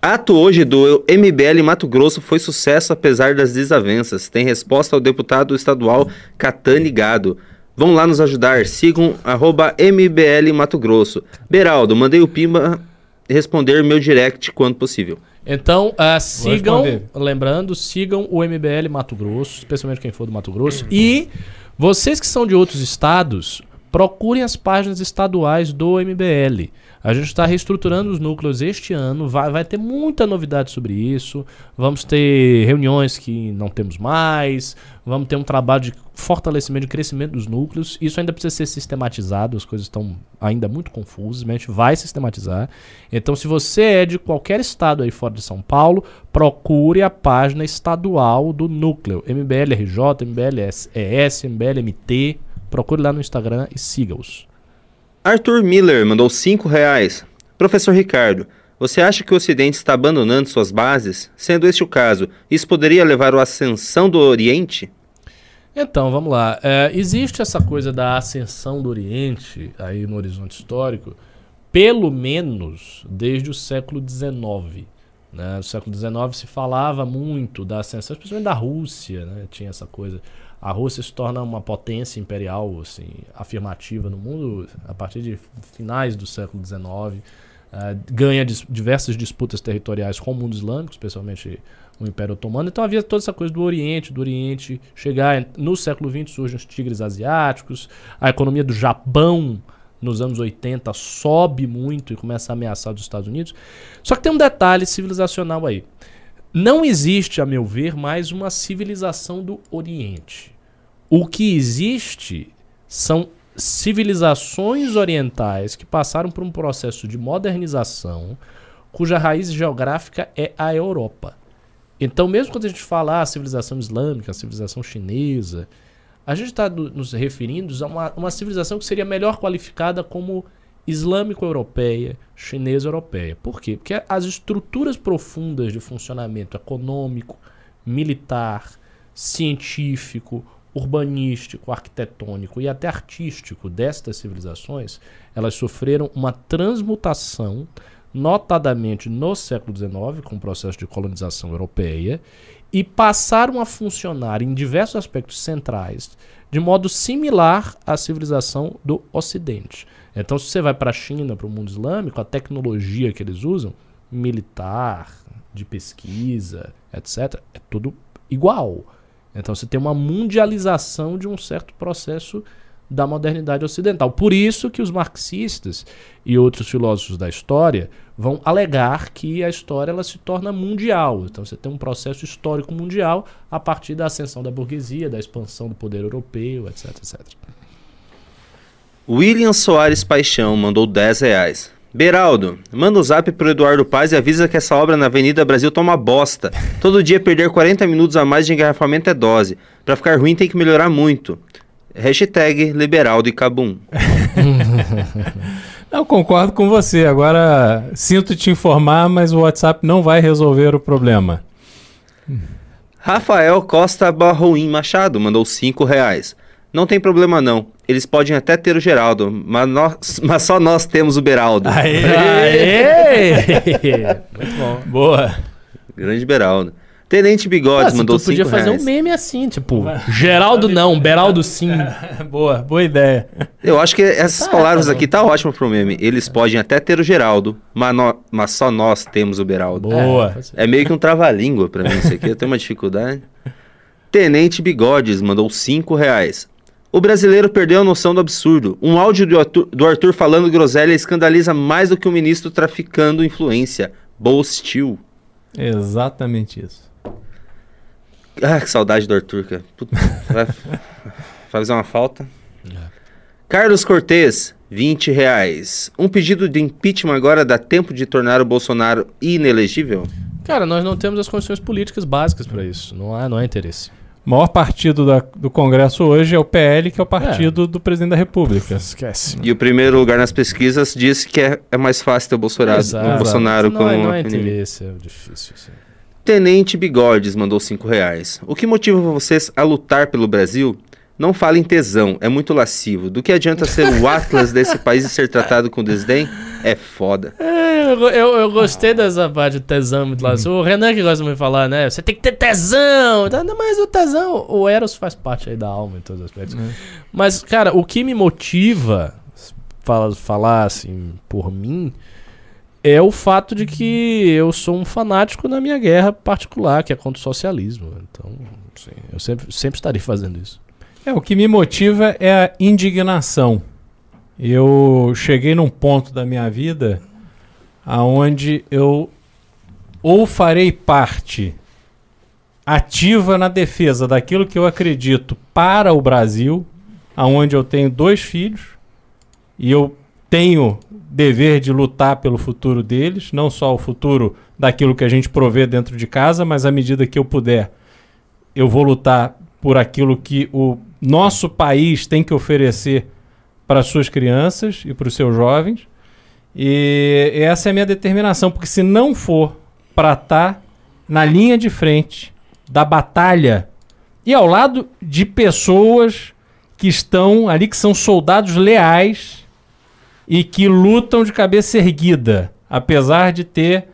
Ato hoje do MBL Mato Grosso foi sucesso apesar das desavenças. Tem resposta ao deputado estadual Catani Gado. Vão lá nos ajudar. Sigam arroba MBL Mato Grosso. Beraldo, mandei o Pimba responder meu direct quando possível. Então, ah, sigam, lembrando, sigam o MBL Mato Grosso, especialmente quem for do Mato Grosso. E vocês que são de outros estados, procurem as páginas estaduais do MBL. A gente está reestruturando os núcleos este ano, vai, vai ter muita novidade sobre isso. Vamos ter reuniões que não temos mais, vamos ter um trabalho de fortalecimento e crescimento dos núcleos. Isso ainda precisa ser sistematizado, as coisas estão ainda muito confusas, mas a gente vai sistematizar. Então, se você é de qualquer estado aí fora de São Paulo, procure a página estadual do núcleo. MBLRJ, MBLES, MBLMT. Procure lá no Instagram e siga-os. Arthur Miller mandou 5 reais. Professor Ricardo, você acha que o Ocidente está abandonando suas bases? Sendo este o caso, isso poderia levar à ascensão do Oriente? Então, vamos lá. É, existe essa coisa da ascensão do Oriente aí no horizonte histórico, pelo menos desde o século XIX. Né? No século XIX se falava muito da ascensão, especialmente da Rússia, né? tinha essa coisa. A Rússia se torna uma potência imperial assim, afirmativa no mundo a partir de finais do século XIX. eh, ganha dis- diversas disputas territoriais com o mundo islâmico, especialmente o Império Otomano. Então havia toda essa coisa do Oriente, do Oriente chegar. No século XX surgem os tigres asiáticos, a economia do Japão nos anos 80 sobe muito e começa a ameaçar os Estados Unidos. Só que tem um detalhe civilizacional aí. Não existe, a meu ver, mais uma civilização do Oriente. O que existe são civilizações orientais que passaram por um processo de modernização cuja raiz geográfica é a Europa. Então, mesmo quando a gente fala ah, civilização islâmica, civilização chinesa, a gente está nos referindo a uma, uma civilização que seria melhor qualificada como islâmico-europeia, chinesa-europeia. Por quê? Porque as estruturas profundas de funcionamento econômico, militar, científico, urbanístico, arquitetônico e até artístico destas civilizações, elas sofreram uma transmutação, notadamente no século XIX, com o processo de colonização europeia, e passaram a funcionar em diversos aspectos centrais de modo similar à civilização do Ocidente. Então, se você vai para a China, para o mundo islâmico, a tecnologia que eles usam, militar, de pesquisa, etc., é tudo igual. Então, você tem uma mundialização de um certo processo da modernidade ocidental. Por isso que os marxistas e outros filósofos da história vão alegar que a história ela se torna mundial. Então você tem um processo histórico mundial a partir da ascensão da burguesia, da expansão do poder europeu, etc, etc. William Soares Paixão mandou 10 reais. Beraldo, manda o zap pro Eduardo Paz e avisa que essa obra na Avenida Brasil tá uma bosta. Todo dia perder 40 minutos a mais de engarrafamento é dose. Pra ficar ruim tem que melhorar muito. Hashtag Liberaldo e Cabum. Eu concordo com você. Agora, sinto te informar, mas o WhatsApp não vai resolver o problema. Rafael Costa Barroim Machado mandou 5 reais. Não tem problema não. Eles podem até ter o Geraldo, mas, nós- mas só nós temos o Beraldo. Aê! Aê! Muito bom. Boa. Grande Beraldo. Tenente Ah, Bigodes se mandou tu podia 5 fazer reais. um meme assim, tipo, Geraldo não, Beraldo sim. boa, boa ideia. Eu acho que essas Tá, palavras tá aqui tá ótimo pro meme. Eles podem até ter o Geraldo, mas, nó- mas só nós temos o Beraldo. Boa. pode ser. É meio que um trava-língua pra mim isso aqui, eu tenho uma dificuldade. Tenente Bigodes mandou 5 reais. O brasileiro perdeu a noção do absurdo. Um áudio do Arthur, do Arthur falando groselha escandaliza mais do que o ministro traficando influência. Bostil. Exatamente isso. Ah, que saudade do Arthur, cara. Puta, vai vai fazer uma falta. Carlos Cortez, 20 reais. Um pedido de impeachment agora dá tempo de tornar o Bolsonaro inelegível? Cara, nós não temos as condições políticas básicas para isso. Não há, não há interesse. O maior partido da- do Congresso hoje é o PL, que é o partido do presidente da República. Esquece. E o primeiro lugar nas pesquisas diz que é, é mais fácil ter o Bolsonaro, Exato. o Bolsonaro não, como é- não é inimigo. interesse, é difícil. Assim. Tenente Bigodes mandou 5 reais. O que motiva vocês a lutar pelo Brasil? Não fale em tesão, é muito lascivo. Do que adianta ser o Atlas desse país e ser tratado com desdém? É foda. É, eu, eu, eu gostei dessa parte do tesão muito lá. O Renan que gosta de me falar, né? Você tem que ter tesão. Não, Mas o tesão, o Eros faz parte aí da alma em todos os aspectos. Mas, cara, o que me motiva, fala, falar assim, por mim, é o fato de que eu sou um fanático na minha guerra particular, que é contra o socialismo. Então, assim, eu sempre, sempre estarei fazendo isso. É, o que me motiva é a indignação. Eu cheguei num ponto da minha vida aonde eu ou farei parte ativa na defesa daquilo que eu acredito para o Brasil, aonde eu tenho dois filhos e eu tenho dever de lutar pelo futuro deles, não só o futuro daquilo que a gente provê dentro de casa, mas à medida que eu puder, eu vou lutar por aquilo que o nosso país tem que oferecer para as suas crianças e para os seus jovens. E essa é a minha determinação, porque se não for para estar na linha de frente da batalha e ao lado de pessoas que estão ali, que são soldados leais e que lutam de cabeça erguida, apesar de ter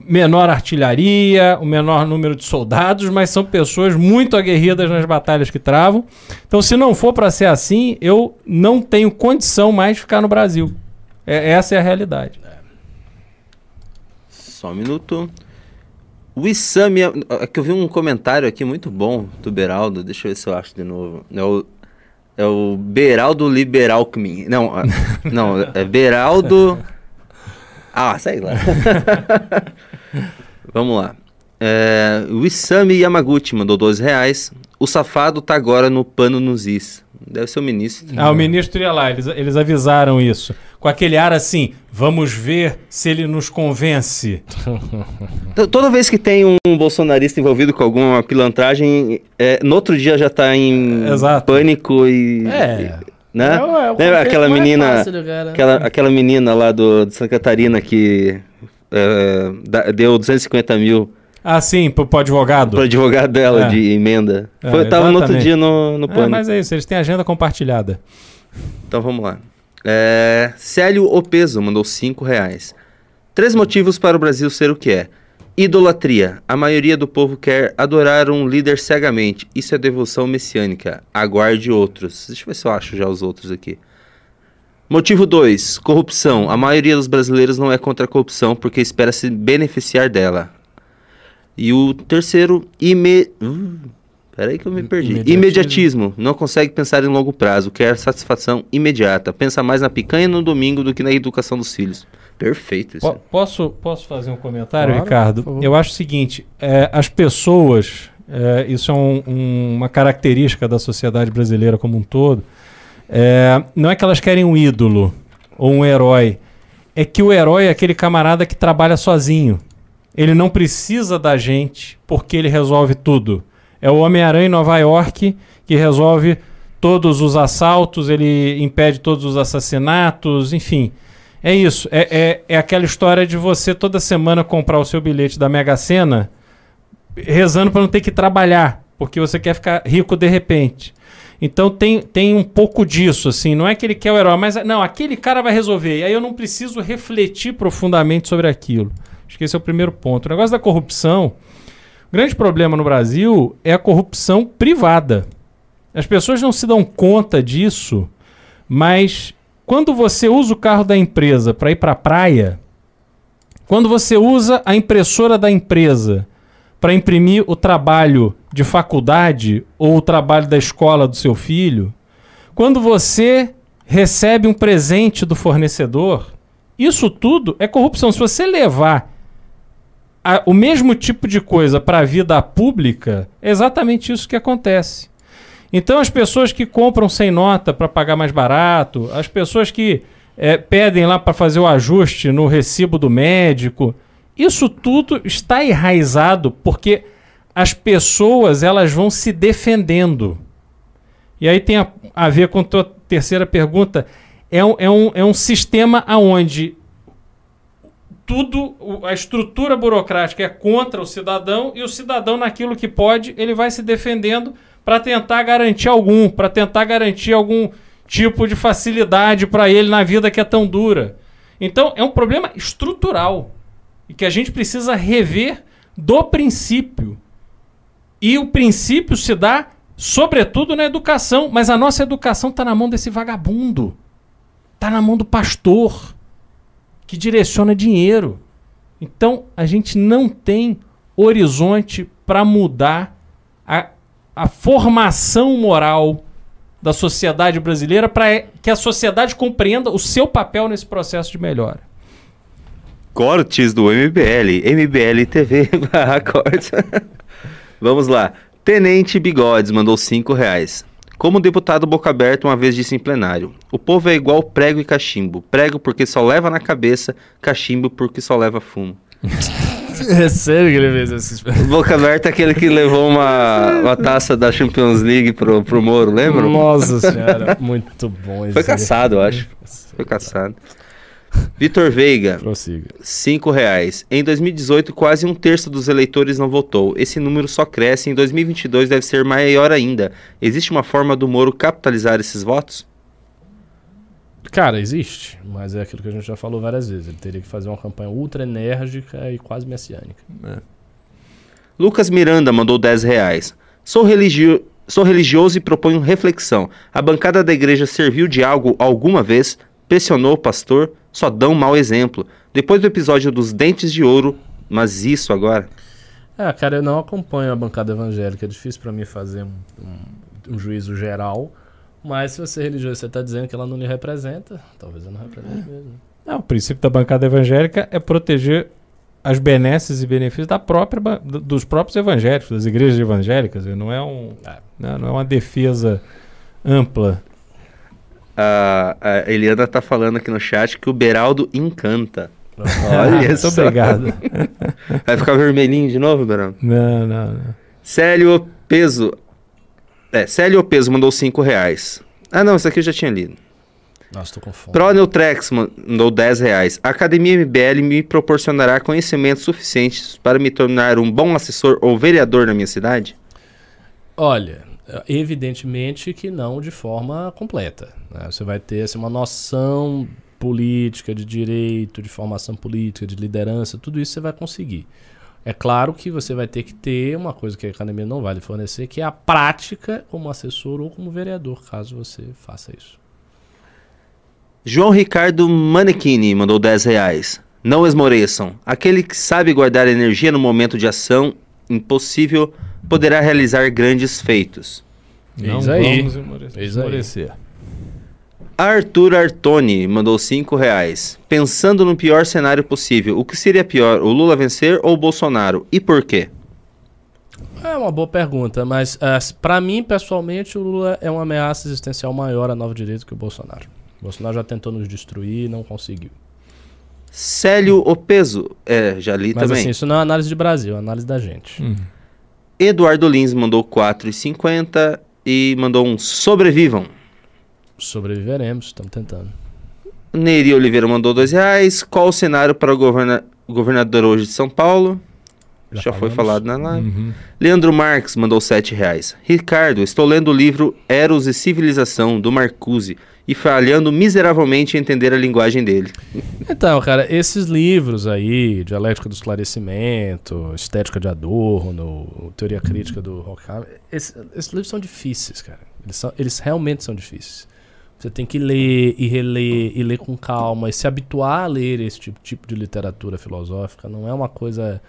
menor artilharia, o menor número de soldados, mas são pessoas muito aguerridas nas batalhas que travam. Então, se não for para ser assim, eu não tenho condição mais de ficar no Brasil. É- essa é a realidade. Só um minuto. O Isami. É que eu vi um comentário aqui muito bom do Beraldo. Deixa eu ver se eu acho de novo. É o, é o Beraldo Liberalcmin. Não, ah, não, é Beraldo. Ah, sei lá. Vamos lá. É, o Isami Yamaguchi mandou 12 reais. O safado tá agora no pano nos is. Deve ser o ministro. Ah, o ministro ia lá, eles, eles avisaram isso. Com aquele ar assim, vamos ver se ele nos convence. T- Toda vez que tem um bolsonarista envolvido com alguma pilantragem, é, no outro dia já tá em Exato. pânico e. É. e- né? É é Lembra aquela menina. fácil. Aquela, aquela menina lá do, de Santa Catarina que da- deu 250 mil Ah, sim, pro, pro advogado. pro advogado dela É. de emenda. É, Foi, tava no outro dia no, no É, mas é isso, eles têm agenda compartilhada. Então vamos lá. É, Célio Opeso mandou 5 reais. Três motivos para o Brasil ser o que é. Idolatria. A maioria do povo quer adorar um líder cegamente. Isso é devoção messiânica. Aguarde outros. Deixa eu ver se eu acho já os outros aqui. Motivo 2. Corrupção. A maioria dos brasileiros não é contra a corrupção porque espera se beneficiar dela. E o terceiro, ime... Uh, peraí que eu me perdi. Imediatismo. Imediatismo. Não consegue pensar em longo prazo, quer satisfação imediata. Pensa mais na picanha no domingo do que na educação dos filhos. Perfeito isso. Po- posso, posso fazer um comentário, Claro, Ricardo? Eu acho o seguinte: é, as pessoas, é, isso é um- um- uma característica da sociedade brasileira como um todo. É, não é que elas querem um ídolo ou um herói, é que o herói é aquele camarada que trabalha sozinho. Ele não precisa da gente porque ele resolve tudo. É o Homem-Aranha em Nova York que resolve todos os assaltos, ele impede todos os assassinatos, enfim. É isso. É, é, é aquela história de você toda semana comprar o seu bilhete da Mega Sena rezando para não ter que trabalhar, porque você quer ficar rico de repente. Então tem, tem um pouco disso, assim. Não é que ele quer o herói, mas não, aquele cara vai resolver. E aí eu não preciso refletir profundamente sobre aquilo. Acho que esse é o primeiro ponto. O negócio da corrupção. O grande problema no Brasil é a corrupção privada. As pessoas não se dão conta disso, mas quando você usa o carro da empresa para ir para a praia, quando você usa a impressora da empresa para imprimir o trabalho de faculdade ou o trabalho da escola do seu filho, quando você recebe um presente do fornecedor, isso tudo é corrupção. Se você levar a- o mesmo tipo de coisa para a vida pública, é exatamente isso que acontece. Então, as pessoas que compram sem nota para pagar mais barato, as pessoas que eh, pedem lá para fazer o ajuste no recibo do médico, isso tudo está enraizado porque as pessoas elas vão se defendendo. E aí tem a, a ver com a tua terceira pergunta. É um, é um, é um sistema onde tudo, a estrutura burocrática é contra o cidadão e o cidadão, naquilo que pode, ele vai se defendendo para tentar garantir algum, para tentar garantir algum tipo de facilidade para ele na vida que é tão dura. Então é um problema estrutural e que a gente precisa rever do princípio. E o princípio se dá, sobretudo, na educação. Mas a nossa educação está na mão desse vagabundo. Está na mão do pastor, que direciona dinheiro. Então, a gente não tem horizonte para mudar a, a formação moral da sociedade brasileira para que a sociedade compreenda o seu papel nesse processo de melhora. Cortes do MBL, MBL TV barra cortes. Vamos lá. Tenente Bigodes mandou 5 reais. Como o deputado Boca Aberta uma vez disse em plenário, o povo é igual prego e cachimbo. Prego porque só leva na cabeça, cachimbo porque só leva fumo. É sério que ele fez esses... Boca Aberta é aquele que levou uma, uma taça da Champions League pro, pro Moro, lembra? Nossa senhora, muito bom esse Foi caçado, eu acho. Foi caçado. Vitor Veiga, Prossiga. 5 reais. Em 2018, quase um terço dos eleitores não votou. Esse número só cresce. Em 2022 deve ser maior ainda. Existe uma forma do Moro capitalizar esses votos? Cara, existe, mas é aquilo que a gente já falou várias vezes. Ele teria que fazer uma campanha ultra enérgica e quase messiânica. Lucas Miranda mandou 10 reais. Sou, religio... Sou religioso e proponho reflexão. A bancada da igreja serviu de algo alguma vez? Pressionou o pastor? Só dão um mau exemplo. Depois do episódio dos dentes de ouro, mas isso agora? É, cara, eu não acompanho a bancada evangélica. É difícil pra mim fazer um, um- um juízo geral. Mas se você é religioso você tá dizendo que ela não lhe representa, talvez ela não represente mesmo. Não, o princípio da bancada evangélica é proteger as benesses e benefícios da própria, dos próprios evangélicos, das igrejas evangélicas. Não é, um, não, não é uma defesa ampla. A, a Eliana tá falando aqui no chat que o Beraldo encanta. Olha Muito só. obrigado. Vai ficar vermelhinho de novo, Beraldo? Não, não, não. Célio Peso. É, Célio Peso mandou 5 reais. Ah, não, isso aqui eu já tinha lido. Nossa, tô com fome. Proneutrex mandou 10 reais. A Academia MBL me proporcionará conhecimentos suficientes para me tornar um bom assessor ou vereador na minha cidade? Olha, evidentemente que não de forma completa. né? Você vai ter assim, uma noção política, de direito, de formação política, de liderança, tudo isso você vai conseguir. É claro que você vai ter que ter uma coisa que a academia não vai lhe fornecer, que é a prática como assessor ou como vereador, caso você faça isso. João Ricardo Manequini mandou 10 reais. Não esmoreçam. Aquele que sabe guardar energia no momento de ação impossível poderá realizar grandes feitos. Não Eis aí. vamos esmorecer. Eis aí. esmorecer. Arthur Artoni mandou 5 reais. Pensando no pior cenário possível, o que seria pior, o Lula vencer ou o Bolsonaro? E por quê? É uma boa pergunta, mas ah, pra mim, pessoalmente, o Lula é uma ameaça existencial maior à nova direita que o Bolsonaro. O Bolsonaro já tentou nos destruir e não conseguiu. Célio Opeso, é, já li Mas também. assim, isso não é análise de Brasil, é análise da gente. Hum. Eduardo Lins mandou 4,50 e mandou um sobrevivam. Sobreviveremos, estamos tentando. Nery Oliveira mandou 2 reais. Qual o cenário para o governa- governador hoje de São Paulo? Já, foi falamos. falado na live. Uhum. Leandro Marques mandou 7 reais. Ricardo, estou lendo o livro Eros e Civilização, do Marcuse, e falhando miseravelmente em entender a linguagem dele. Então, cara, esses livros aí, Dialética do Esclarecimento, Estética de Adorno, Teoria Crítica do Horkheimer, esse- esses livros são difíceis, cara. Eles, são- eles realmente são difíceis. Você tem que ler e reler e ler com calma e se habituar a ler esse tipo, tipo de literatura filosófica. Não é uma coisa.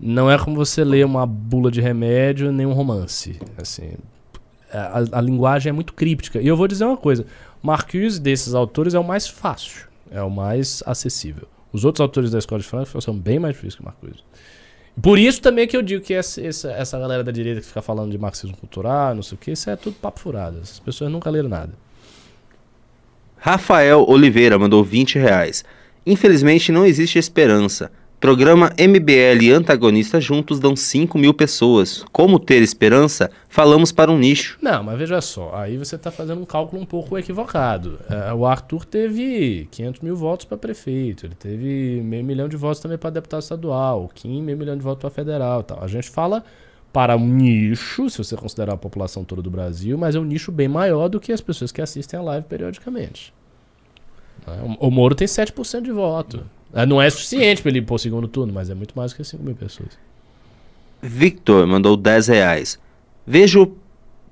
Não é como você ler uma bula de remédio nem um romance. Assim, a, a linguagem é muito críptica. E eu vou dizer uma coisa: Marcuse, desses autores, é o mais fácil, é o mais acessível. Os outros autores da escola de Frankfurt são bem mais difíceis que Marcuse. Por isso também que eu digo que essa, essa, essa galera da direita que fica falando de marxismo cultural, não sei o que, isso é tudo papo furado. Essas pessoas nunca leram nada. Rafael Oliveira mandou 20 reais. Infelizmente não existe esperança. Programa MBL e antagonista juntos dão 5 mil pessoas. Como ter esperança? Falamos para um nicho. Não, mas veja só, aí você está fazendo um cálculo um pouco equivocado. É, o Arthur teve 500 mil votos para prefeito, ele teve meio milhão de votos também para deputado estadual, o Kim meio milhão de votos para federal tal. A gente fala para um nicho, se você considerar a população toda do Brasil, mas é um nicho bem maior do que as pessoas que assistem a live periodicamente. Né? O Moro tem 7% de voto. É, não é suficiente para ele ir pro segundo turno, mas é muito mais do que 5 mil pessoas. Victor mandou 10 reais. Vejo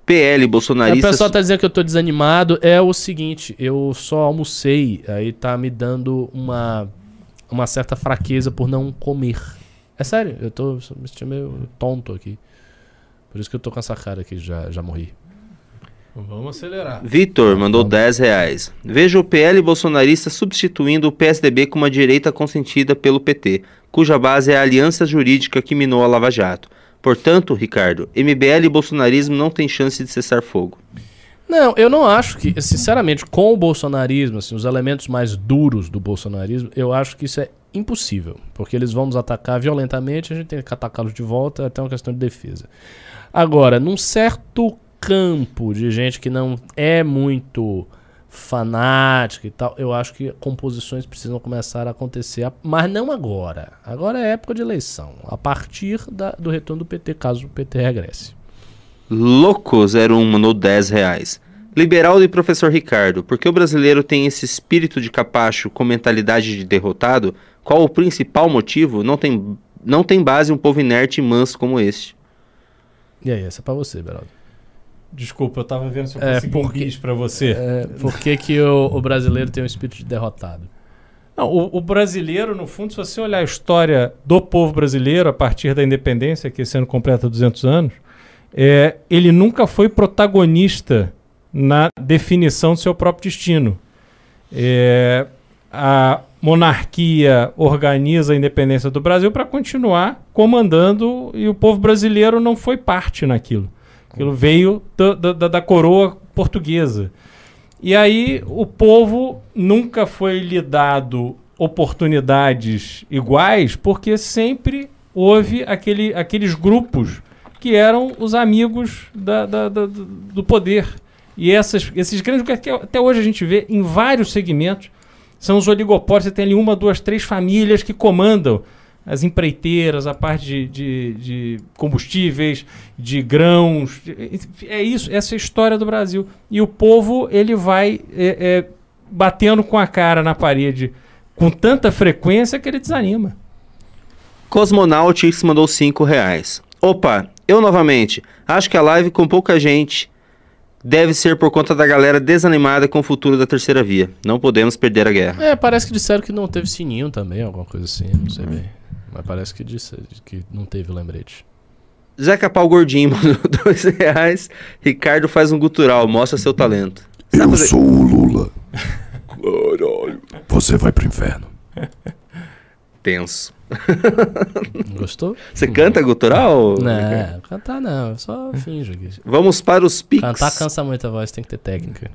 PL bolsonarista. O pessoal tá dizendo que eu tô desanimado. É o seguinte, eu só almocei, aí tá me dando uma, uma certa fraqueza por não comer. É sério, eu tô me sentindo meio tonto aqui. Por isso que eu tô com essa cara aqui, já, já morri. Vamos acelerar. Vitor mandou 10 reais. Veja o PL bolsonarista substituindo o PSDB com uma direita consentida pelo PT, cuja base é a aliança jurídica que minou a Lava Jato. Portanto, Ricardo, MBL e bolsonarismo não tem chance de cessar fogo. Não, eu não acho que, sinceramente, com o bolsonarismo, assim, os elementos mais duros do bolsonarismo, eu acho que isso é impossível. Porque eles vão nos atacar violentamente, a gente tem que atacá-los de volta, é até uma questão de defesa. Agora, num certo campo de gente que não é muito fanática e tal, eu acho que composições precisam começar a acontecer, mas não agora. Agora é época de eleição, a partir da, do retorno do PT, caso o PT regresse. Louco01 mandou 10 reais. Liberal e professor Ricardo, por que o brasileiro tem esse espírito de capacho com mentalidade de derrotado? Qual o principal motivo? Não tem, não tem base um povo inerte e manso como este. E aí, essa é pra você, Beraldo. Desculpa, eu tava vendo se eu É, consegui um porque- pra você. É, por que, que o, o brasileiro tem um espírito de derrotado? Não, o, o brasileiro, no fundo, se você olhar a história do povo brasileiro a partir da independência, que esse ano completa 200 anos, é, ele nunca foi protagonista na definição do seu próprio destino. É, a monarquia organiza a independência do Brasil para continuar comandando e o povo brasileiro não foi parte naquilo. Aquilo veio da, da- da coroa portuguesa. E aí o povo nunca foi lhe dado oportunidades iguais, porque sempre houve aquele, aqueles grupos que eram os amigos da- da- da- do poder. E essas, esses grandes que até hoje a gente vê em vários segmentos são os oligopólios. Você tem ali uma, duas, três famílias que comandam as empreiteiras, a parte de, de- de combustíveis, de grãos. É isso, essa é a história do Brasil. E o povo, ele vai é, é, batendo com a cara na parede com tanta frequência que ele desanima. Cosmonautics mandou 5 reais. Opa, eu novamente. Acho que a live com pouca gente deve ser por conta da galera desanimada com o futuro da terceira via. Não podemos perder a guerra. É, parece que disseram que não teve sininho também, alguma coisa assim, não sei bem. Mas parece que disse que não teve o lembrete. Zeca Pau Gordinho mandou 2 reais. Ricardo faz um gutural, mostra seu talento. Sabe Eu fazer- sou o Lula. Caralho. Você vai pro inferno. Tenso. Gostou? Você canta gutural? Não, cantar não, eu só finjo aqui. Vamos para os pics. Cantar cansa muito a voz, tem que ter técnica.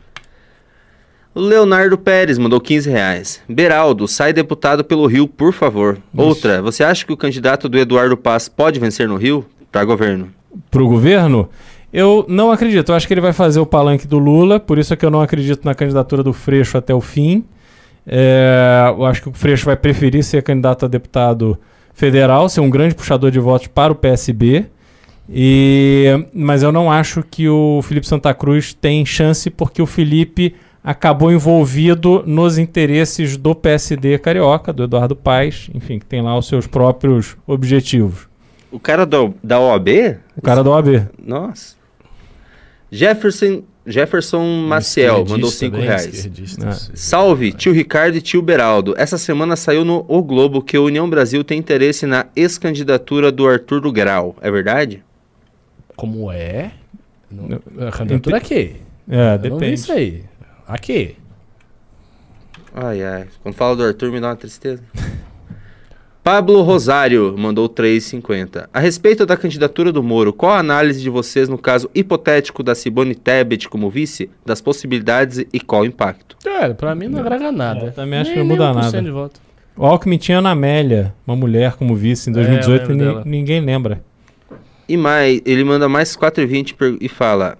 O Leonardo Pérez mandou 15 reais. Beraldo, sai deputado pelo Rio, por favor. Outra, você acha que o candidato do Eduardo Paz pode vencer no Rio? Para governo. Pro governo, eu não acredito. Eu acho que ele vai fazer o palanque do Lula, por isso é que eu não acredito na candidatura do Freixo até o fim. É, eu acho que o Freixo vai preferir ser candidato a deputado federal, ser um grande puxador de votos para o PSB. E, mas eu não acho que o Felipe Santa Cruz tem chance, porque o Felipe acabou envolvido nos interesses do PSD carioca, do Eduardo Paes, enfim, que tem lá os seus próprios objetivos. O cara do- da OAB? O cara da OAB. Nossa. Jefferson, Jefferson Maciel mandou 5 reais. Ah. Salve, tio Ricardo e tio Beraldo. Essa semana saiu no O Globo que a União Brasil tem interesse na ex-candidatura do Arthur do Grau. É verdade? Como é? Não, a candidatura aqui. É, Eu não vi depende. isso aí. Aqui. Ai, ai. Quando fala do Arthur, me dá uma tristeza. Pablo Rosário mandou 3,50. A respeito da candidatura do Moro, qual a análise de vocês no caso hipotético da Simone Tebet como vice, das possibilidades e qual o impacto? Cara, pra mim não agrega nada. É, eu também acho Nem- que não muda nem 1% nada. de voto. O Alckmin tinha Ana Amélia, uma mulher como vice em É, eu 2018 lembro e ni- dela. ninguém lembra. E mais, ele manda mais 4,20 per- e fala...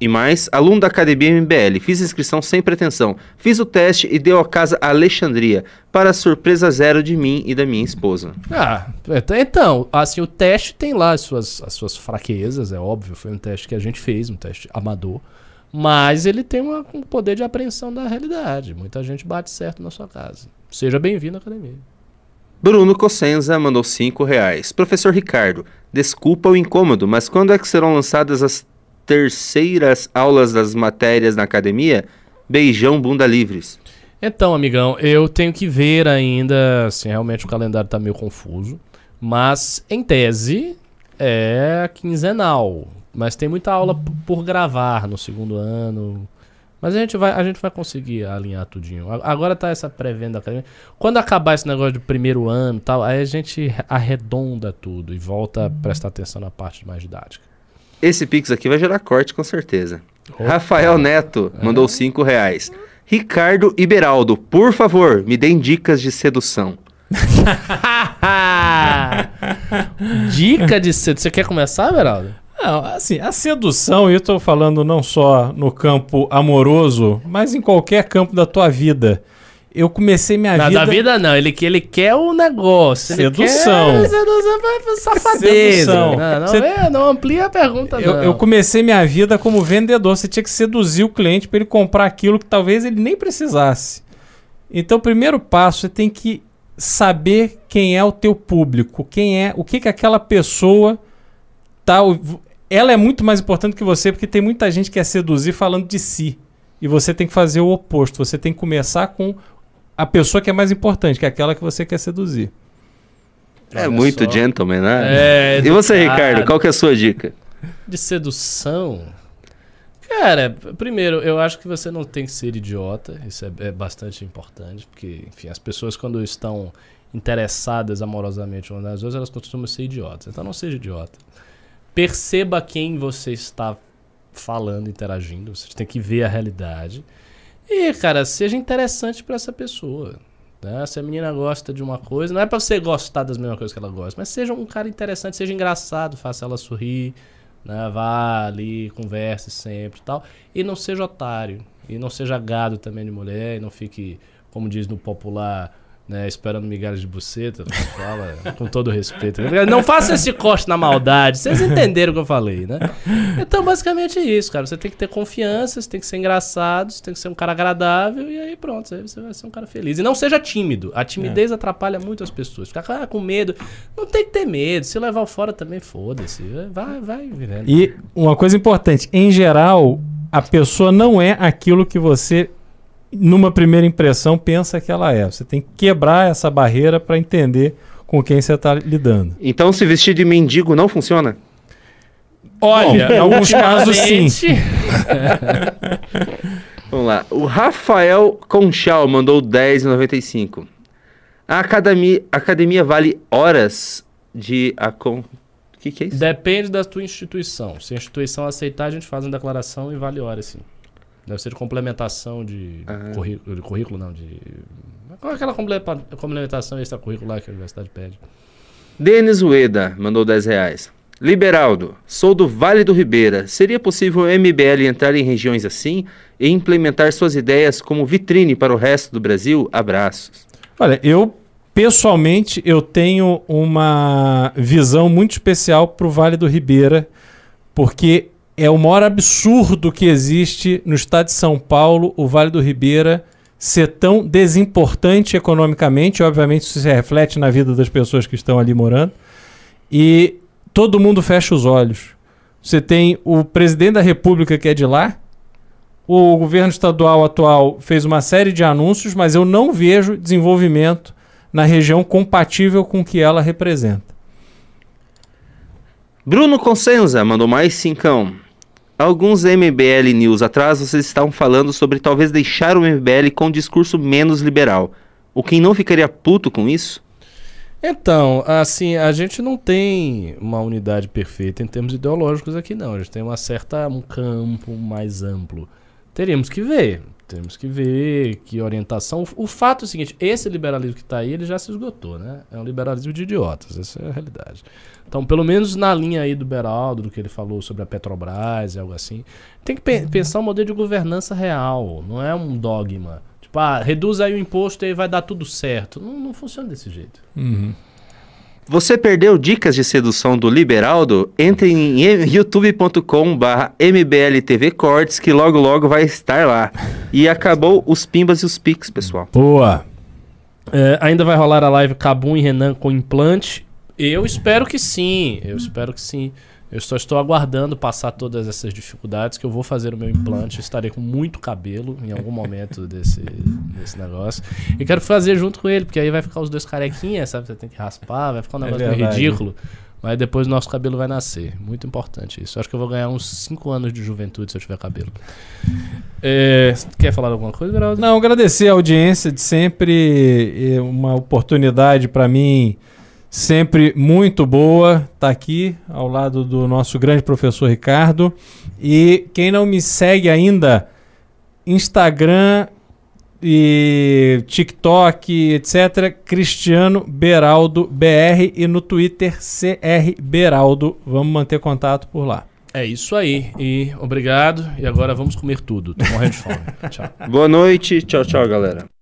E mais, aluno da Academia MBL, fiz inscrição sem pretensão. Fiz o teste e deu a casa Alexandria, para surpresa zero de mim e da minha esposa. Ah, então- então, assim, o teste tem lá as suas, as suas fraquezas, é óbvio. Foi um teste que a gente fez, um teste amador. Mas ele tem uma- um poder de apreensão da realidade. Muita gente bate certo na sua casa. Seja bem-vindo à academia. Bruno Cossenza mandou 5 reais. Professor Ricardo, desculpa o incômodo, mas quando é que serão lançadas as terceiras aulas das matérias na academia? Beijão, bunda livres. Então, amigão, eu tenho que ver ainda, assim, realmente o calendário tá meio confuso, mas em tese é quinzenal, mas tem muita aula por gravar no segundo ano. Mas a gente vai, a gente vai conseguir alinhar tudinho. Agora tá essa pré-venda acadêmica. Quando acabar esse negócio do primeiro ano, tal, aí a gente arredonda tudo e volta a prestar atenção na parte mais didática. Esse Pix aqui vai gerar corte com certeza. Rafael Neto mandou 5 reais. Ricardo e Beraldo, por favor, me deem dicas de sedução. Dica de cedo. Você quer começar, Beraldo? Não, assim, a sedução, eu tô falando não só no campo amoroso, mas em qualquer campo da tua vida. Eu comecei minha Na vida... da vida não, ele, ele quer o negócio. Sedução. Ele quer sedução safadeza. Sedução. Não, não, Cê- é, não amplia a pergunta, Eu, não. eu comecei minha vida como vendedor. Você tinha que seduzir o cliente para ele comprar aquilo que talvez ele nem precisasse. Então, o primeiro passo, você tem que saber quem é o teu público, quem é, o que que aquela pessoa tá. Ela é muito mais importante que você, porque tem muita gente que quer seduzir falando de si. E você tem que fazer o oposto. Você tem que começar com a pessoa que é mais importante, que é aquela que você quer seduzir. É Olha muito só. gentleman, né? É, e você. Ricardo, qual que é a sua dica? De sedução. Cara, primeiro, eu acho que você não tem que ser idiota. Isso é, é bastante importante, porque, enfim, as pessoas quando estão interessadas amorosamente umas nas outras, elas costumam ser idiotas. Então não seja idiota. Perceba quem você está falando, interagindo. Você tem que ver a realidade. E, cara, seja interessante pra essa pessoa. Né? Se a menina gosta de uma coisa, não é pra você gostar das mesmas coisas que ela gosta, mas seja um cara interessante, seja engraçado, faça ela sorrir, né? Vá ali, converse sempre e tal. E não seja otário. E não seja gado também de mulher, e não fique, como diz no popular, né, esperando migalhas de buceta, fala com todo respeito. Não faça esse corte na maldade, vocês entenderam o que eu falei, né? Então, basicamente é isso, cara. Você tem que ter confiança, você tem que ser engraçado, você tem que ser um cara agradável, e aí pronto, aí você vai ser um cara feliz. E não seja tímido. A timidez atrapalha muito as pessoas. Ficar ah, com medo. Não tem que ter medo. Se levar fora também, foda-se. Vai, vai vivendo. E uma coisa importante, em geral, a pessoa não é aquilo que você, numa primeira impressão, pensa que ela é. Você tem que quebrar essa barreira para entender com quem você está lidando. Então, se vestir de mendigo não funciona? Olha, em alguns casos sim. Vamos lá. O Rafael Conchal mandou 10,95. A academia, academia vale horas de acon... O que, que é isso? Depende da tua instituição. Se a instituição aceitar, a gente faz uma declaração e vale hora, sim. Deve ser de complementação de, Ah. currículo, de currículo, não, de... Qual é aquela complementação extracurricular que a universidade pede? Denis Ueda mandou 10 reais. Liberaldo, sou do Vale do Ribeira. Seria possível o MBL entrar em regiões assim e implementar suas ideias como vitrine para o resto do Brasil? Abraços. Olha, eu pessoalmente eu tenho uma visão muito especial para o Vale do Ribeira, porque é o maior absurdo que existe no estado de São Paulo, o Vale do Ribeira ser tão desimportante economicamente, obviamente isso se reflete na vida das pessoas que estão ali morando, e todo mundo fecha os olhos. Você tem o presidente da República que é de lá, o governo estadual atual fez uma série de anúncios, mas eu não vejo desenvolvimento na região compatível com o que ela representa. Bruno Consenza mandou mais cincão. Alguns MBL News atrás vocês estavam falando sobre talvez deixar o MBL com um discurso menos liberal. O quem não ficaria puto com isso? Então, assim, a gente não tem uma unidade perfeita em termos ideológicos aqui, não. A gente tem uma certa, um campo mais amplo. Teríamos que ver. Temos que ver que orientação. O fato é o seguinte: esse liberalismo que está aí, ele já se esgotou, né? É um liberalismo de idiotas, essa é a realidade. Então, pelo menos na linha aí do Beraldo, do que ele falou sobre a Petrobras e algo assim, tem que pe pensar um modelo de governança real, não é um dogma. Tipo, ah, reduz aí o imposto e aí vai dar tudo certo. Não, não funciona desse jeito. Você perdeu dicas de sedução do Liberaldo? Entre em youtube.com/barra mbltv cortes que logo logo vai estar lá. E acabou os pimbas e os pics, pessoal. Boa. É, ainda vai rolar a live Cabum e Renan com implante? Eu espero que sim, eu espero que sim. Eu só estou aguardando passar todas essas dificuldades, que eu vou fazer o meu implante, estarei com muito cabelo em algum momento desse, desse negócio. E quero fazer junto com ele, porque aí vai ficar os dois carequinhas, sabe? Você tem que raspar, vai ficar um É negócio meio verdade. ridículo. Mas depois o nosso cabelo vai nascer. Muito importante isso. Eu acho que eu vou ganhar uns 5 anos de juventude se eu tiver cabelo. É, quer falar alguma coisa, Geraldo? Não, agradecer a audiência de sempre, é uma oportunidade para mim sempre muito boa estar aqui ao lado do nosso grande professor Ricardo. E quem não me segue ainda, Instagram e TikTok, etc. Cristiano Beraldo BR e no Twitter CR Beraldo. Vamos manter contato por lá. É isso aí. E obrigado. E agora vamos comer tudo. Tô morrendo de fome. Tchau. Boa noite, tchau, tchau, galera.